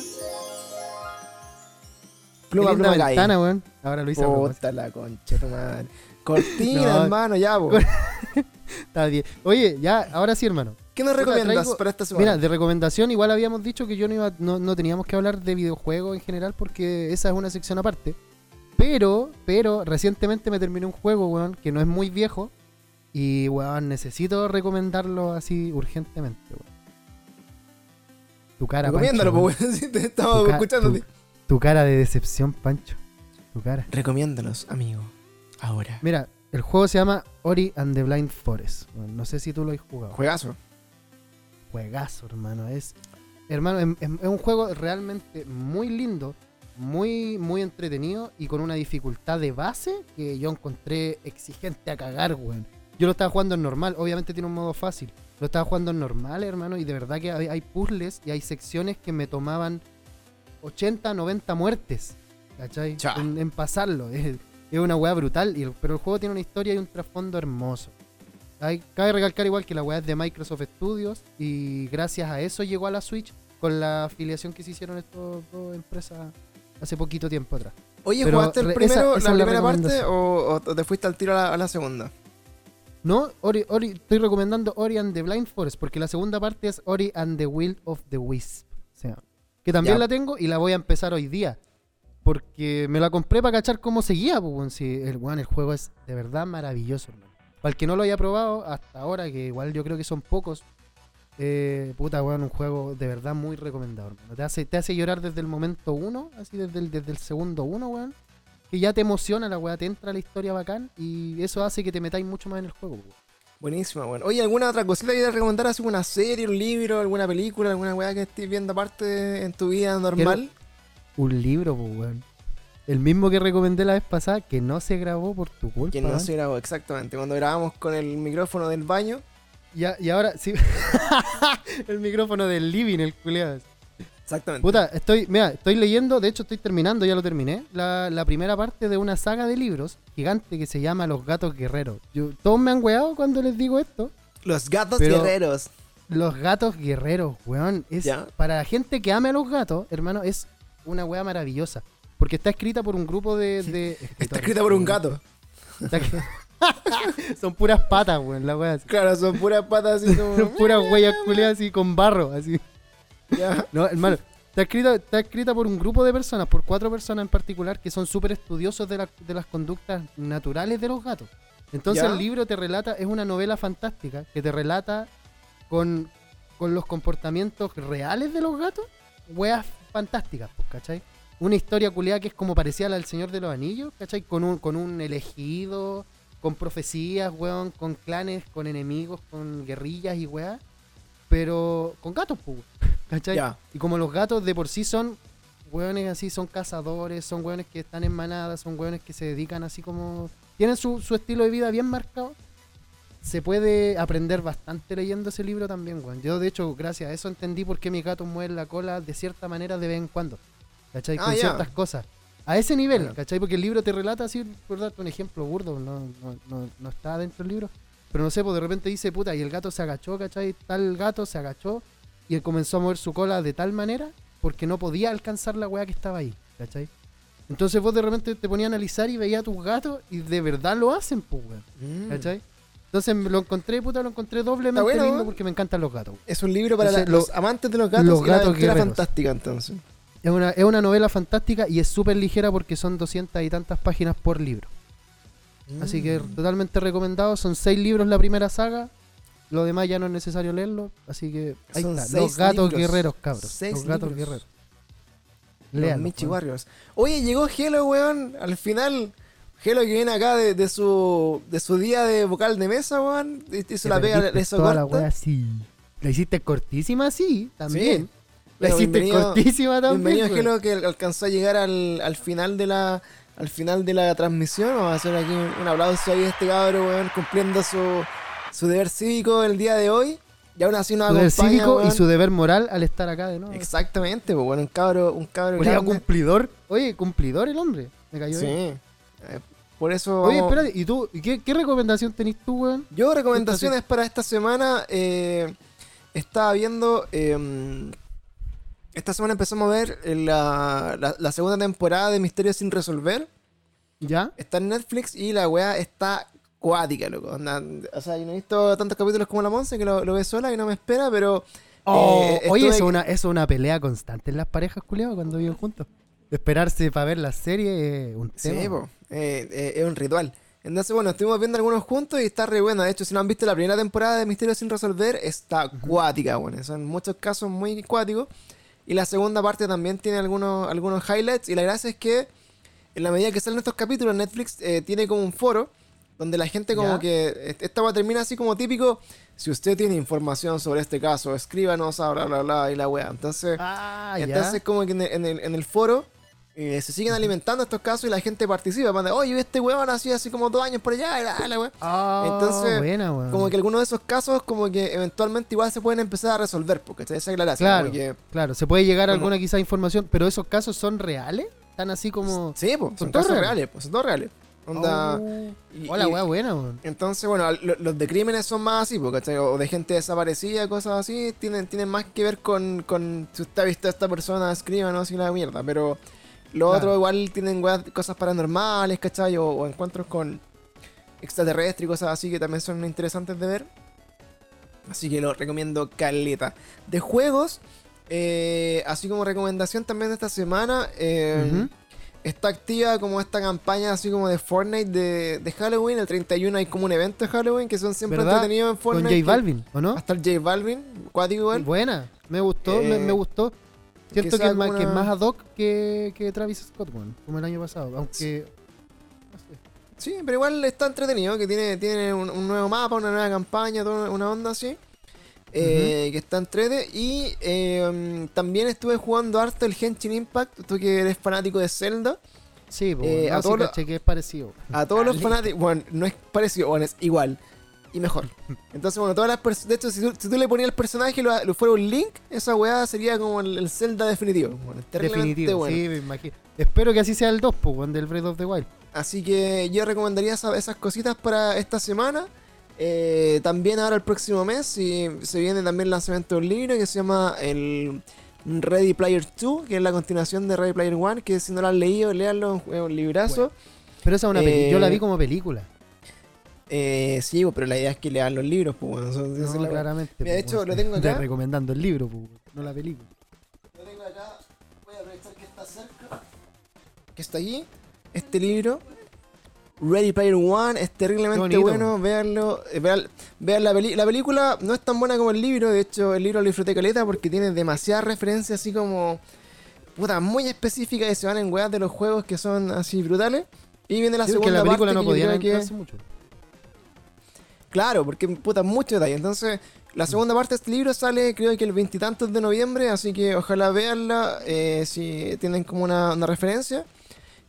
Pluma, Pluma Guy. ventana, weón. Ahora lo hice. Puta la concha, tu madre. Cortina, No. hermano, ya, po. Está bien. Oye, ya, ahora sí, hermano. ¿Qué nos recomiendas traigo- para esta semana? Mira, de recomendación, igual habíamos dicho que yo no, iba, no, no teníamos que hablar de videojuegos en general porque esa es una sección aparte. Pero, pero, recientemente me terminé un juego, weón, que no es muy viejo. Y, weón, necesito recomendarlo así urgentemente, weón. Tu cara, Recomiéndalo, weón. weón, si te escuchándote. tu- tu cara de decepción, Pancho. Tu cara. Recomiéndalos, amigo. Ahora. Mira, el juego se llama Ori and the Blind Forest. No sé si tú lo has jugado. Juegazo. juegazo, hermano. Es, hermano, em- em- es, un juego realmente muy lindo, muy, muy entretenido y con una dificultad de base que yo encontré exigente a cagar, weón. Yo lo estaba jugando en normal, obviamente tiene un modo fácil. Lo estaba jugando en normal, hermano, y de verdad que hay, hay puzzles y hay secciones que me tomaban 80, 90 muertes, ¿cachai? Cha. En, en pasarlo. Es, es una weá brutal, y pero el juego tiene una historia y un trasfondo hermoso. Hay, cabe recalcar igual que la weá es de Microsoft Studios y gracias a eso llegó a la Switch con la afiliación que se hicieron estas dos empresas hace poquito tiempo atrás. Oye, Pero ¿jugaste el primero, esa- esa la primera parte o, o te fuiste al tiro a la, a la segunda? No, Ori, Ori- estoy recomendando Ori and the Blind Forest porque la segunda parte es Ori and the Will of the Wisp. O sea, que también Ya. la tengo y la voy a empezar hoy día. Porque me la compré para cachar cómo seguía, pues. Sí, el, weón, el juego es de verdad maravilloso, hermano. Para el que no lo haya probado hasta ahora, que igual yo creo que son pocos, eh, puta, weón, un juego de verdad muy recomendado, hermano. Te hace, te hace llorar desde el momento uno, así desde el, desde el segundo uno, weón. Que ya te emociona la weá, te entra la historia bacán y eso hace que te metáis mucho más en el juego, weón. Buenísima, bueno. Oye, ¿alguna otra cosita que quieras recomendar? ¿Así una serie, un libro, alguna película, alguna weá que estés viendo aparte en tu vida normal? Un libro, pues, weón. El mismo que recomendé la vez pasada, que no se grabó por tu culpa. Que no se grabó, exactamente. Cuando grabamos con el micrófono del baño. Y, a- y ahora, sí. el micrófono del living, el culiado. Exactamente. Puta, estoy, mira, estoy leyendo, de hecho estoy terminando, ya lo terminé, la, la primera parte de una saga de libros gigante que se llama Los Gatos Guerreros. Yo, todos me han weado cuando les digo esto. Los gatos guerreros. Los Gatos Guerreros, weón. Es, Ya. Para la gente que ame a los gatos, hermano, es una wea maravillosa. Porque está escrita por un grupo de... de Está escrita por un gato. Está Son puras patas, weón, la wea así. Claro, son puras patas así como. Son puras huellas culiadas así con barro, así. Ya. No, hermano, está escrita, está escrita por un grupo de personas, por cuatro personas en particular, que son súper estudiosos de, la- de las conductas naturales de los gatos. Entonces ¿Ya? el libro te relata, es una novela fantástica, que te relata con, con los comportamientos reales de los gatos, weas fantásticas, pues, ¿cachai? Una historia culiada que es como parecía la del Señor de los Anillos, ¿cachai? Con un, con un elegido, con profecías, weón, con clanes, con enemigos, con guerrillas y weas, pero con gatos, pues, ¿cachai? Y como los gatos de por sí son hueones así, son cazadores, son hueones que están en manadas, son hueones que se dedican así como... Tienen su, su estilo de vida bien marcado. Se puede aprender bastante leyendo ese libro también, weón. Yo, de hecho, gracias a eso entendí por qué mis gatos mueven la cola de cierta manera de vez en cuando. ¿Cachai? Ah, Con ciertas cosas. A ese nivel. ¿cachai? Porque el libro te relata así, por darte un ejemplo burdo, no, no, no, no está dentro del libro. Pero no sé, pues de repente dice, puta, y el gato se agachó, ¿cachai? Tal gato se agachó y él comenzó a mover su cola de tal manera porque no podía alcanzar la weá que estaba ahí, ¿cachai? Entonces vos de repente te ponías a analizar y veías a tus gatos y de verdad lo hacen, pues, weón, Mm. ¿cachai? Entonces lo encontré, puta, lo encontré doblemente bueno, lindo porque me encantan los gatos. Es un libro para Entonces, la- lo- los amantes de los gatos los gatos aventura guerreros. fantástica, entonces. Es una, es una novela fantástica y es súper ligera porque son 200 y tantas páginas por libro. Así que Mm. totalmente recomendado. Son seis libros la primera saga. Lo demás ya no es necesario leerlo. Así que ahí Son está. Los gatos libros. guerreros, cabros. Seis Los gatos libros. guerreros. Los Léanlo, Michi. Warriors. Oye, llegó Hello, weón. Al final, Hello que viene acá de, de su de su día de vocal de mesa, weón. Hizo la pega de eso toda la corta. wea así. La hiciste cortísima, sí, también. La Pero hiciste cortísima también. Bienvenido. Hello que alcanzó a llegar al, al final de la al final de la transmisión. Vamos a hacer aquí un, aplauso ahí a este cabro, weón, cumpliendo su, su deber cívico el día de hoy. Y aún así nos Su deber cívico y su deber moral al estar acá de nuevo. Exactamente, pues bueno, un cabro, un cabro Oye, cumplidor. Oye, cumplidor el hombre. Me cayó Sí. bien. Eh, por eso Oye, vamos- espérate, ¿y tú? ¿Y qué, qué recomendación tenés tú, weón? Yo recomendaciones para esta semana. eh, estaba viendo. eh, esta semana empezamos a ver la, la- la segunda temporada de Misterios sin resolver. ¿Ya? Está en Netflix y la weá está cuática, loco. Onda, o sea, yo no he visto tantos capítulos como la Monse que lo, lo ve sola y no me espera, pero. Oh, eh, oye, es una, eso es una pelea constante en las parejas, culiados, cuando viven juntos. Esperarse para ver la serie es un Sí, tema. po, eh, eh, es un ritual. Entonces, bueno, estuvimos viendo algunos juntos y está re buena. De hecho, si no han visto la primera temporada de Misterios sin resolver, está cuática, bueno. Son muchos casos muy cuáticos. Y la segunda parte también tiene algunos, algunos highlights. Y la gracia es que, en la medida que salen estos capítulos, Netflix eh, tiene como un foro donde la gente como Ya. que... Esta va termina así como típico. Si usted tiene información sobre este caso, escríbanos a bla, bla, bla, y la wea. Entonces... Ah. Entonces, como que en el, en el- en el foro eh, se siguen alimentando estos casos y la gente participa. Van de, Oye, este weón ha sido así como dos años por allá. la- la weá". Ah, Entonces, buena, weón. Como que algunos de esos casos, como que eventualmente igual se pueden empezar a resolver. Porque esa es la. Claro. que- Claro, se puede llegar a alguna quizá información, pero esos casos son reales, están así como. Sí, pues, son Son todos reales. reales, pues, son todos reales. Onda. Oh. y- Hola, weá, buena, weón. Entonces, bueno, lo- los de crímenes son más así, ¿cachai? O de gente desaparecida, cosas así, tienen, tienen más que ver con, con si usted ha visto a esta persona, escriba, no así la mierda. Pero los Claro. otros igual tienen weas- cosas paranormales, ¿cachai? O, o encuentros con extraterrestres y cosas así que también son interesantes de ver. Así que lo recomiendo caleta. De juegos, eh, así como recomendación también de esta semana, eh, Ujú. está activa como esta campaña así como de Fortnite de, de Halloween. El 31 hay como un evento de Halloween que son siempre ¿Verdad? entretenidos en Con Fortnite. J que- Balvin, ¿o no? Hasta el J Balvin, cuático igual. Buena, me gustó, me, Eh, me gustó. Siento que, más, como que es más ad hoc que, que Travis Scott, como el año pasado. Aunque. no sé. Sí, pero igual está entretenido, que tiene, tiene un, un nuevo mapa, una nueva campaña, toda una onda así. eh, Que está entrete. Y eh, también estuve jugando harto el Genshin Impact. Tú que eres fanático de Zelda. Sí, pues, Eh, no, a sí todos los- que es parecido. A todos los Dale. fanáticos. Bueno, no es parecido, bueno, es igual. Y mejor. Entonces, bueno, todas las personas. De hecho, si tú, si tú le ponías el personaje y lo, lo fuera un link, esa weá sería como el, el Zelda definitivo. Bueno, Definitivo, bueno. sí, me imagino. Espero que así sea el 2, pues, weón, del Breath of the Wild. Así que yo recomendaría esa- esas cositas para esta semana. Eh, también ahora el próximo mes y se viene también el lanzamiento de un libro que se llama el Ready Player 2, que es la continuación de Ready Player 1, que si no lo han leído, léanlo, es un librazo. Pero esa es una peli- Yo la vi Eh, como película. Eh, sí, pero la idea es que lean los libros, pues bueno, No, la- claramente. Mira, de pues, hecho, lo tengo acá. recomendando el libro, pues, no la película. Lo tengo acá, voy a aprovechar que está cerca. Que está allí. Este libro. Ready Player One es terriblemente bonito. bueno. Veanlo. eh, Vean, vean la, peli- la película. No es tan buena como el libro. De hecho, el libro lo disfruté caleta porque tiene demasiadas referencias así como. Puta, muy específicas y se van en weas de los juegos que son así brutales. Y viene la porque segunda la película parte no que podía que- mucho. Claro, porque puta, mucho detalle. Entonces, la segunda parte de este libro sale creo que el veintitantos de noviembre, así que ojalá veanla eh, si tienen como una, una referencia.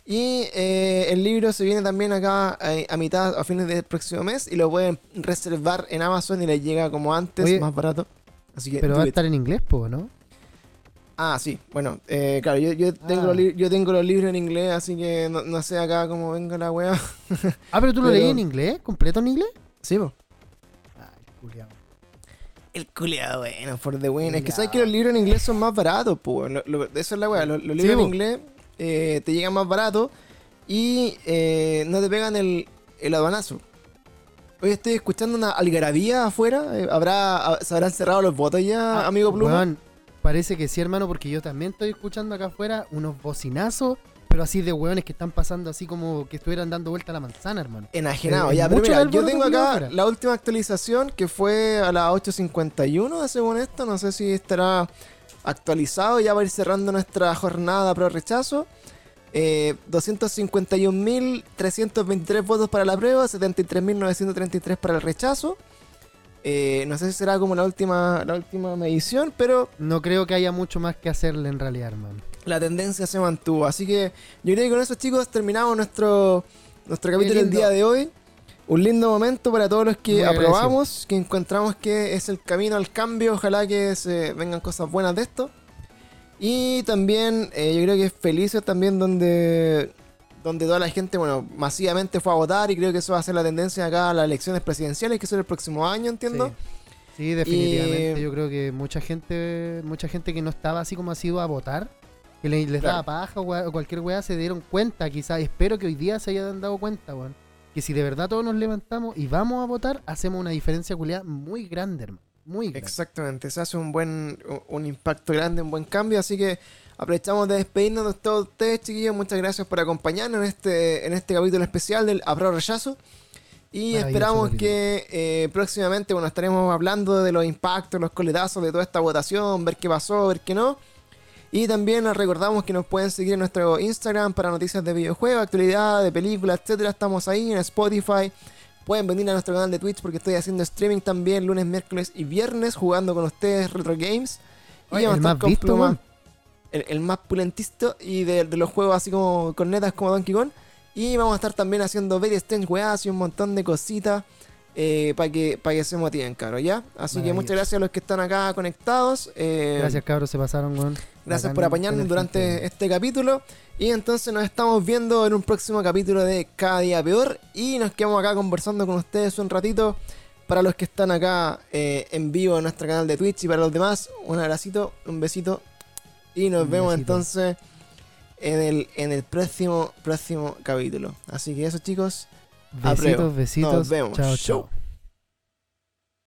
Y eh, el libro se viene también acá eh, a mitad, a fines del próximo mes, y lo pueden reservar en Amazon y les llega como antes, Oye, más barato. Así que, Pero va a estar en inglés, pues, ¿no? Ah, sí, bueno, eh, claro, yo, yo, tengo Ah. los yo tengo los libros en inglés, así que no, no sé acá cómo venga la wea. Ah, pero tú lo Pero- leí en inglés, completo en inglés. Sí, po. Ay, culiao. El culiado, bueno, for the win. Es que sabes que los libros en inglés son más baratos. Lo, lo- eso es la weá. Los, los libros Sí, en po. inglés eh, te llegan más baratos y eh, no te pegan el, el aduanazo. Hoy estoy escuchando una algarabía afuera. eh, ¿Habrá, ¿Se habrán cerrado los votos ya, Ah, amigo Pluma? parece que sí, hermano, porque yo también estoy escuchando acá afuera unos bocinazos, pero así de hueones que están pasando así como que estuvieran dando vuelta a la manzana, hermano. Enajenado, Eh, ya, pero mira, yo tengo acá la última actualización que fue a las 8.51, según esto. No sé si estará actualizado. Ya va a ir cerrando nuestra jornada pro rechazo. Eh, 251.323 votos para la prueba, 73.933 para el rechazo. Eh, no sé si será como la última, la última medición, pero No creo que haya mucho más que hacerle en realidad, hermano. La tendencia se mantuvo. Así que yo creo que con eso, chicos, terminamos nuestro, nuestro capítulo del día de hoy. Un lindo momento para todos los que Muy aprobamos, que encontramos que es el camino al cambio. Ojalá que se vengan cosas buenas de esto. Y también, eh, yo creo que es felices también donde, donde toda la gente, bueno, masivamente fue a votar. Y creo que eso va a ser la tendencia acá a las elecciones presidenciales, que son el próximo año, entiendo. Sí. Sí, definitivamente. Y- Yo creo que mucha gente, mucha gente que no estaba así como ha sido a votar, le- les Claro. daba paja o, cualquier weá, se dieron cuenta, quizás. Espero que hoy día se hayan dado cuenta, weón. Que si de verdad todos nos levantamos y vamos a votar, hacemos una diferencia culiada muy grande, hermano. Muy grande. Exactamente, se hace un buen un impacto grande, un buen cambio, así que aprovechamos de despedirnos de todos ustedes, chiquillos. Muchas gracias por acompañarnos en este en este capítulo especial del Apro Rechazo. Y esperamos que eh, próximamente, bueno, estaremos hablando de los impactos, los coletazos de toda esta votación, ver qué pasó, ver qué no. Y también les recordamos que nos pueden seguir en nuestro Instagram para noticias de videojuegos, actualidad, de películas, etcétera. Estamos ahí en Spotify. Pueden venir a nuestro canal de Twitch porque estoy haciendo streaming también lunes, miércoles y viernes jugando con ustedes Retro Games. Y Oye, vamos a el estar más con visto, Pluma. el, el más pulentista y de, de los juegos así como cornetas como Donkey Kong. Y vamos a estar también haciendo Very Strange weas y un montón de cositas para que, para que se motiven, cabros, ¿ya? Así que muchas gracias a los que están acá conectados. eh, Gracias, cabros, se pasaron, weón. Gracias Bacán por apañarnos durante este capítulo. Y entonces nos estamos viendo en un próximo capítulo de Cada Día Peor. Y nos quedamos acá conversando con ustedes un ratito. Para los que están acá eh, en vivo en nuestro canal de Twitch y para los demás, un abracito, un besito. Y nos Un vemos besito. entonces en el, en el próximo, próximo capítulo. Así que eso chicos, Besitos, besitos. Nos vemos. Chao, chao.